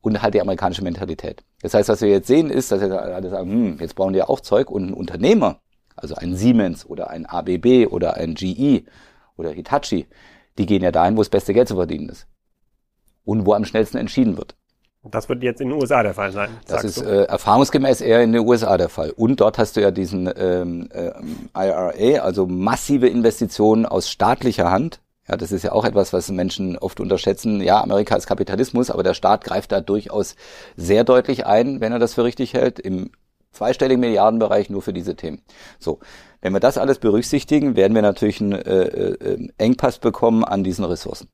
und halt die amerikanische Mentalität. Das heißt, was wir jetzt sehen, ist, dass alle sagen, hm, jetzt bauen die ja auch Zeug und ein Unternehmer, also ein Siemens oder ein ABB oder ein GE oder Hitachi, die gehen ja dahin, wo das beste Geld zu verdienen ist. Und wo am schnellsten entschieden wird. Das wird jetzt in den USA der Fall sein. Das ist äh, erfahrungsgemäß eher in den USA der Fall. Und dort hast du ja diesen ähm, äh, IRA, also massive Investitionen aus staatlicher Hand. Ja, das ist ja auch etwas, was Menschen oft unterschätzen. Ja, Amerika ist Kapitalismus, aber der Staat greift da durchaus sehr deutlich ein, wenn er das für richtig hält, im zweistelligen Milliardenbereich nur für diese Themen. So, wenn wir das alles berücksichtigen, werden wir natürlich einen äh, äh, Engpass bekommen an diesen Ressourcen.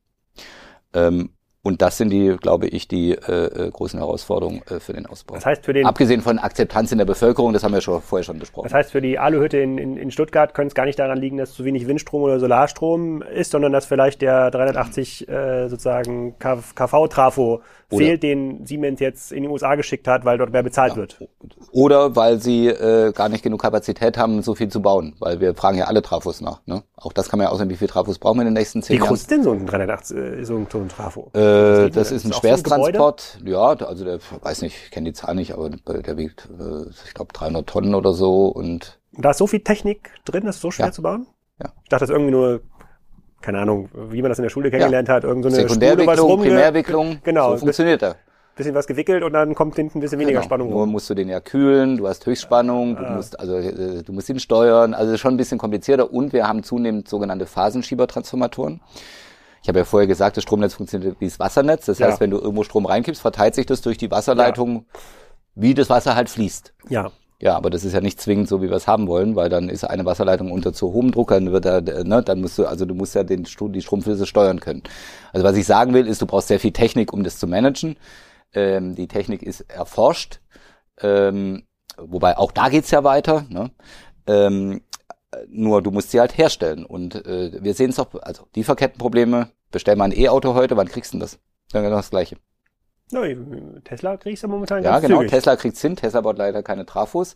Ähm, und das sind die, glaube ich, die äh, äh, großen Herausforderungen äh, für den Ausbau. Das heißt für den Abgesehen von Akzeptanz in der Bevölkerung, das haben wir schon vorher schon besprochen. Das heißt, für die Aluhütte in, in, in Stuttgart könnte es gar nicht daran liegen, dass zu wenig Windstrom oder Solarstrom ist, sondern dass vielleicht der 380 äh, sozusagen KV-Trafo fehlt, den Siemens jetzt in die USA geschickt hat, weil dort mehr bezahlt ja. wird. Oder weil sie äh, gar nicht genug Kapazität haben, so viel zu bauen, weil wir fragen ja alle Trafos nach. Ne? Auch das kann man ja aussehen, wie viele Trafos brauchen wir in den nächsten zehn Jahren. Wie groß ist denn so ein 380, äh, so ein, so ein Trafo? Äh, das ist ein Schwersttransport. Ja, also der, weiß nicht, ich kenne die Zahl nicht, aber der wiegt, äh, ich glaube, 300 Tonnen oder so und da ist so viel Technik drin, das ist so schwer ja. zu bauen? Ja. Ich dachte, das ist irgendwie nur keine Ahnung, wie man das in der Schule kennengelernt ja. hat, irgendeine so Sekundärwicklung, Primärwicklung, genau, so funktioniert er. Bisschen was gewickelt und dann kommt hinten ein bisschen weniger genau. Spannung. Nur musst du den ja kühlen, du hast Höchstspannung, ah. du musst also äh, du musst ihn steuern, also schon ein bisschen komplizierter und wir haben zunehmend sogenannte Phasenschiebertransformatoren. Ich habe ja vorher gesagt, das Stromnetz funktioniert wie das Wassernetz. Das heißt, wenn du irgendwo Strom reinkippst, verteilt sich das durch die Wasserleitung, ja. wie das Wasser halt fließt. Ja. Ja, aber das ist ja nicht zwingend so, wie wir es haben wollen, weil dann ist eine Wasserleitung unter zu hohem Druck, dann wird da, ne, dann musst du, also du musst ja den, die Stromflüsse steuern können. Also was ich sagen will, ist, du brauchst sehr viel Technik, um das zu managen. Ähm, die Technik ist erforscht, ähm, wobei auch da geht's ja weiter. Ne? Ähm, nur du musst sie halt herstellen. Und äh, wir sehen es doch, also Lieferkettenprobleme, bestell mal ein E-Auto heute, wann kriegst du denn das? Dann genau das gleiche. Ja, Tesla kriegst du momentan Ja, genau. Zügig. Tesla kriegt's hin. Tesla baut leider keine Trafos.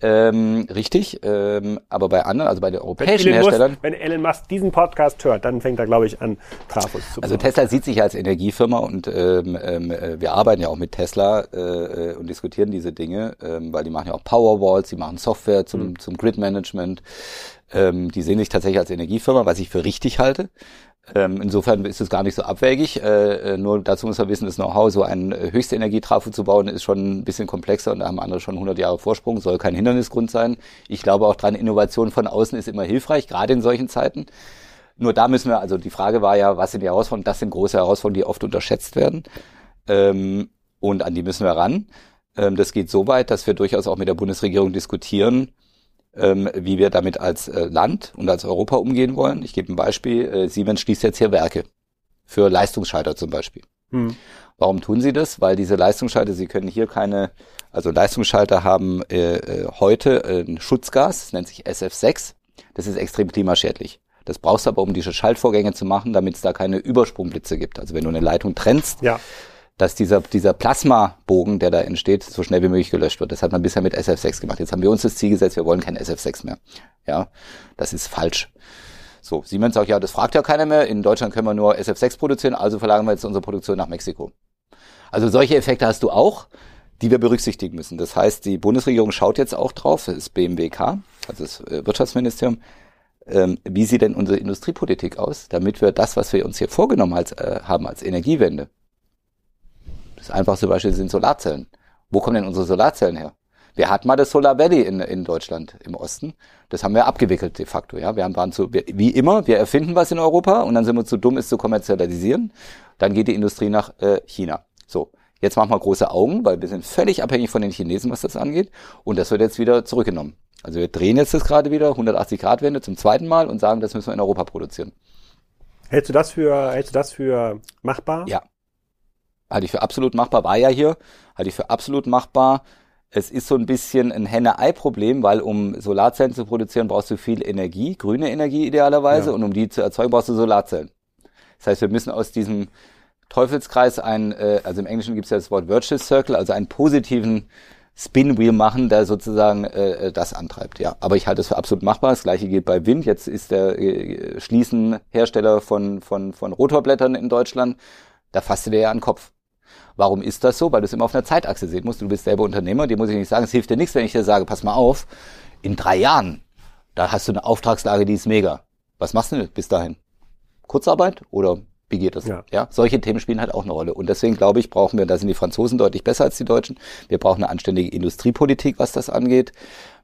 Ähm, richtig. Ähm, aber bei anderen, also bei den europäischen wenn Herstellern. Musk, wenn Elon Musk diesen Podcast hört, dann fängt er, glaube ich, an, Trafos zu bauen. Also Tesla sieht sich als Energiefirma und ähm, ähm, äh, wir arbeiten ja auch mit Tesla äh, äh, und diskutieren diese Dinge, ähm, weil die machen ja auch Powerwalls, die machen Software zum, mhm. zum Grid-Management. Ähm, die sehen sich tatsächlich als Energiefirma, was ich für richtig halte. Ähm, insofern ist es gar nicht so abwägig. Äh, äh, nur dazu muss man wissen, das Know-how, so einen äh, höchste Energietrafo zu bauen, ist schon ein bisschen komplexer und da haben andere schon 100 Jahre Vorsprung, soll kein Hindernisgrund sein. Ich glaube auch dran, Innovation von außen ist immer hilfreich, gerade in solchen Zeiten. Nur da müssen wir, also die Frage war ja, was sind die Herausforderungen? Das sind große Herausforderungen, die oft unterschätzt werden. Ähm, und an die müssen wir ran. Ähm, das geht so weit, dass wir durchaus auch mit der Bundesregierung diskutieren, ähm, wie wir damit als äh, Land und als Europa umgehen wollen. Ich gebe ein Beispiel. Äh, Siemens schließt jetzt hier Werke für Leistungsschalter zum Beispiel. Hm. Warum tun sie das? Weil diese Leistungsschalter, sie können hier keine, also Leistungsschalter haben äh, äh heute ein Schutzgas, das nennt sich SF6. Das ist extrem klimaschädlich. Das brauchst du aber, um diese Schaltvorgänge zu machen, damit es da keine Übersprungblitze gibt. Also wenn du eine Leitung trennst, ja dass dieser, dieser Plasmabogen, der da entsteht, so schnell wie möglich gelöscht wird. Das hat man bisher mit SF6 gemacht. Jetzt haben wir uns das Ziel gesetzt, wir wollen kein SF6 mehr. Ja, das ist falsch. So, Siemens sagt, ja, das fragt ja keiner mehr. In Deutschland können wir nur SF6 produzieren, also verlagern wir jetzt unsere Produktion nach Mexiko. Also solche Effekte hast du auch, die wir berücksichtigen müssen. Das heißt, die Bundesregierung schaut jetzt auch drauf, das BMWK, also das äh, Wirtschaftsministerium, ähm, wie sieht denn unsere Industriepolitik aus, damit wir das, was wir uns hier vorgenommen als, äh, haben als Energiewende, das einfachste Beispiel sind Solarzellen. Wo kommen denn unsere Solarzellen her? Wir hatten mal das Solar Valley in, in Deutschland im Osten. Das haben wir abgewickelt de facto. Ja, wir haben, waren zu, wir, wie immer, wir erfinden was in Europa und dann sind wir zu dumm, es zu kommerzialisieren. Dann geht die Industrie nach äh, China. So, jetzt machen wir große Augen, weil wir sind völlig abhängig von den Chinesen, was das angeht. Und das wird jetzt wieder zurückgenommen. Also wir drehen jetzt das gerade wieder 180 Grad Wende zum zweiten Mal und sagen, das müssen wir in Europa produzieren. Hältst du das für, hältst du das für machbar? Ja. Halte ich für absolut machbar, war ja hier, halte ich für absolut machbar. Es ist so ein bisschen ein Henne-Ei-Problem, weil um Solarzellen zu produzieren, brauchst du viel Energie, grüne Energie idealerweise, ja. und um die zu erzeugen, brauchst du Solarzellen. Das heißt, wir müssen aus diesem Teufelskreis ein, äh, also im Englischen gibt es ja das Wort Virtuous Circle, also einen positiven Spin-Wheel machen, der sozusagen äh, das antreibt. Ja, aber ich halte es für absolut machbar. Das gleiche gilt bei Wind. Jetzt ist der äh, Schließen Hersteller von, von, von Rotorblättern in Deutschland. Da fasst du dir ja an den Kopf. Warum ist das so? Weil du es immer auf einer Zeitachse sehen musst. Du bist selber Unternehmer, dir muss ich nicht sagen, es hilft dir nichts, wenn ich dir sage, pass mal auf, in drei Jahren, da hast du eine Auftragslage, die ist mega. Was machst du bis dahin? Kurzarbeit oder wie geht das? Ja. ja. Solche Themen spielen halt auch eine Rolle. Und deswegen glaube ich, brauchen wir, da sind die Franzosen deutlich besser als die Deutschen. Wir brauchen eine anständige Industriepolitik, was das angeht.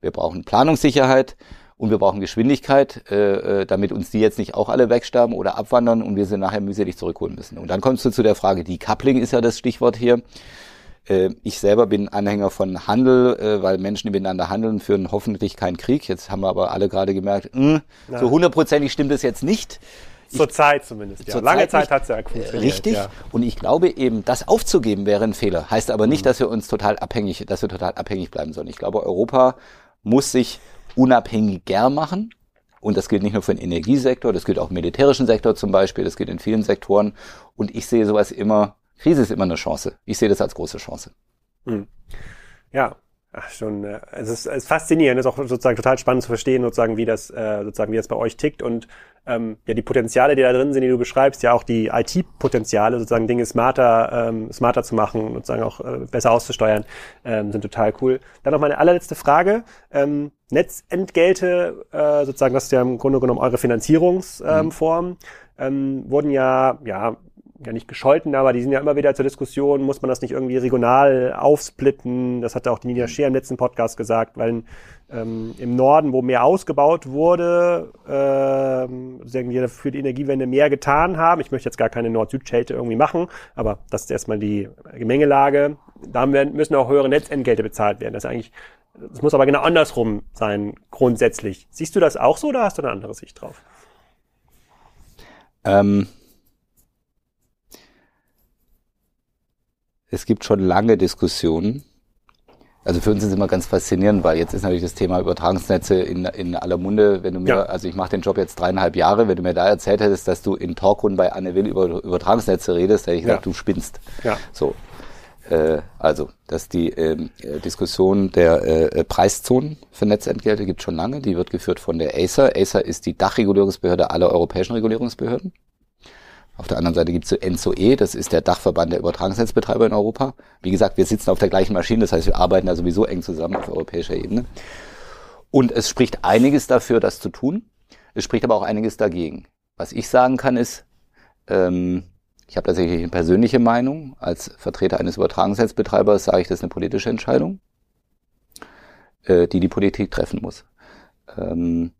Wir brauchen Planungssicherheit und wir brauchen Geschwindigkeit, äh, äh, damit uns die jetzt nicht auch alle wegsterben oder abwandern und wir sie nachher mühselig zurückholen müssen. Und dann kommst du zu der Frage, die Coupling ist ja das Stichwort hier. Äh, ich selber bin Anhänger von Handel, äh, weil Menschen, die miteinander handeln, führen hoffentlich keinen Krieg. Jetzt haben wir aber alle gerade gemerkt, mh, hm, so hundertprozentig stimmt das jetzt nicht. Zur Zeit zumindest, ja. Zur Lange Zeit, Zeit hat es ja funktioniert. Richtig. Ja. Und ich glaube eben, das aufzugeben wäre ein Fehler. Heißt aber nicht, mhm. dass wir uns total abhängig, dass wir total abhängig bleiben sollen. Ich glaube, Europa muss sich unabhängiger machen. Und das gilt nicht nur für den Energiesektor, das gilt auch im militärischen Sektor zum Beispiel, das gilt in vielen Sektoren. Und ich sehe sowas immer, Krise ist immer eine Chance. Ich sehe das als große Chance. Mhm. Ja, Ach, schon, äh, es ist, es ist faszinierend, es ist auch sozusagen total spannend zu verstehen, sozusagen, wie das, äh, sozusagen, wie das bei euch tickt und ähm, ja, die Potenziale, die da drin sind, die du beschreibst, ja auch die IT-Potenziale, sozusagen Dinge smarter, ähm, smarter zu machen, sozusagen auch äh, besser auszusteuern, ähm, sind total cool. Dann noch meine allerletzte Frage. Ähm, Netzentgelte, äh, sozusagen, das ist ja im Grunde genommen eure Finanzierungsform, ähm, ähm, wurden ja, ja, ja nicht gescholten, aber die sind ja immer wieder zur Diskussion, muss man das nicht irgendwie regional aufsplitten? Das hatte auch die Nina Scheer im letzten Podcast gesagt, weil ähm, im Norden, wo mehr ausgebaut wurde, ähm, sagen wir für die Energiewende mehr getan haben. Ich möchte jetzt gar keine Nord-Süd-Schelte irgendwie machen, aber das ist erstmal die Gemengelage. Da müssen auch höhere Netzentgelte bezahlt werden. Das ist eigentlich, das muss aber genau andersrum sein, grundsätzlich. Siehst du das auch so oder hast du eine andere Sicht drauf? Ähm es gibt schon lange Diskussionen. Also für uns ist es immer ganz faszinierend, weil jetzt ist natürlich das Thema Übertragungsnetze in, in aller Munde. Wenn du mir, ja. also ich mache den Job jetzt dreieinhalb Jahre, wenn du mir da erzählt hättest, dass du in Talkrunden bei Anne Will über Übertragungsnetze redest, hätte ich gesagt, ja. du spinnst. Ja. So. Äh, also, dass die äh, Diskussion der äh, Preiszonen für Netzentgelte gibt schon lange. Die wird geführt von der Acer. Acer ist die Dachregulierungsbehörde aller europäischen Regulierungsbehörden. Auf der anderen Seite gibt es ENSOE, das ist der Dachverband der Übertragungsnetzbetreiber in Europa. Wie gesagt, wir sitzen auf der gleichen Maschine, das heißt, wir arbeiten da sowieso eng zusammen auf europäischer Ebene. Und es spricht einiges dafür, das zu tun. Es spricht aber auch einiges dagegen. Was ich sagen kann ist, ähm, ich habe tatsächlich eine persönliche Meinung. Als Vertreter eines Übertragungsnetzbetreibers sage ich, das ist eine politische Entscheidung, äh, die die Politik treffen muss. Ähm,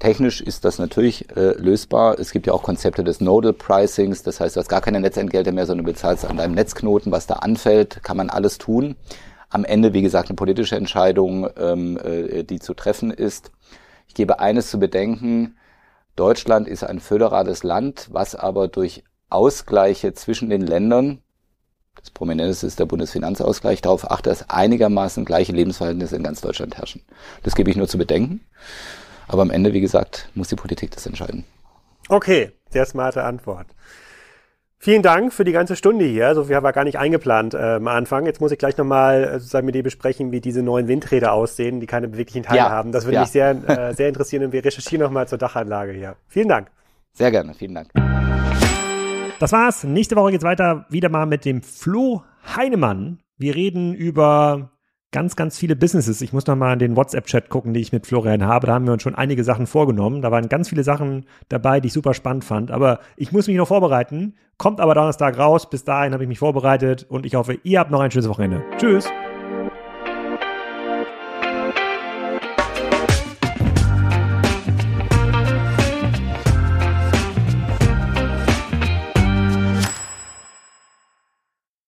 Technisch ist das natürlich äh, lösbar. Es gibt ja auch Konzepte des Nodal Pricings, das heißt, du hast gar keine Netzentgelte mehr, sondern du bezahlst an deinem Netzknoten, was da anfällt, kann man alles tun. Am Ende, wie gesagt, eine politische Entscheidung, ähm, äh, die zu treffen ist. Ich gebe eines zu bedenken, Deutschland ist ein föderales Land, was aber durch Ausgleiche zwischen den Ländern, das Prominenteste ist der Bundesfinanzausgleich, darauf achtet, dass einigermaßen gleiche Lebensverhältnisse in ganz Deutschland herrschen. Das gebe ich nur zu bedenken. Aber am Ende, wie gesagt, muss die Politik das entscheiden. Okay, sehr smarte Antwort. Vielen Dank für die ganze Stunde hier. So viel haben wir gar nicht eingeplant äh, am Anfang. Jetzt muss ich gleich nochmal äh, sozusagen mit dir besprechen, wie diese neuen Windräder aussehen, die keine beweglichen Teile ja, haben. Das würde ja. mich sehr, äh, sehr interessieren und wir recherchieren nochmal zur Dachanlage hier. Vielen Dank. Sehr gerne, vielen Dank. Das war's. Nächste Woche geht's weiter wieder mal mit dem Flo Heinemann. Wir reden über ganz, ganz viele Businesses. Ich muss noch mal in den WhatsApp-Chat gucken, die ich mit Florian habe. Da haben wir uns schon einige Sachen vorgenommen. Da waren ganz viele Sachen dabei, die ich super spannend fand. Aber ich muss mich noch vorbereiten. Kommt aber Donnerstag raus. Bis dahin habe ich mich vorbereitet und ich hoffe, ihr habt noch ein schönes Wochenende. Tschüss.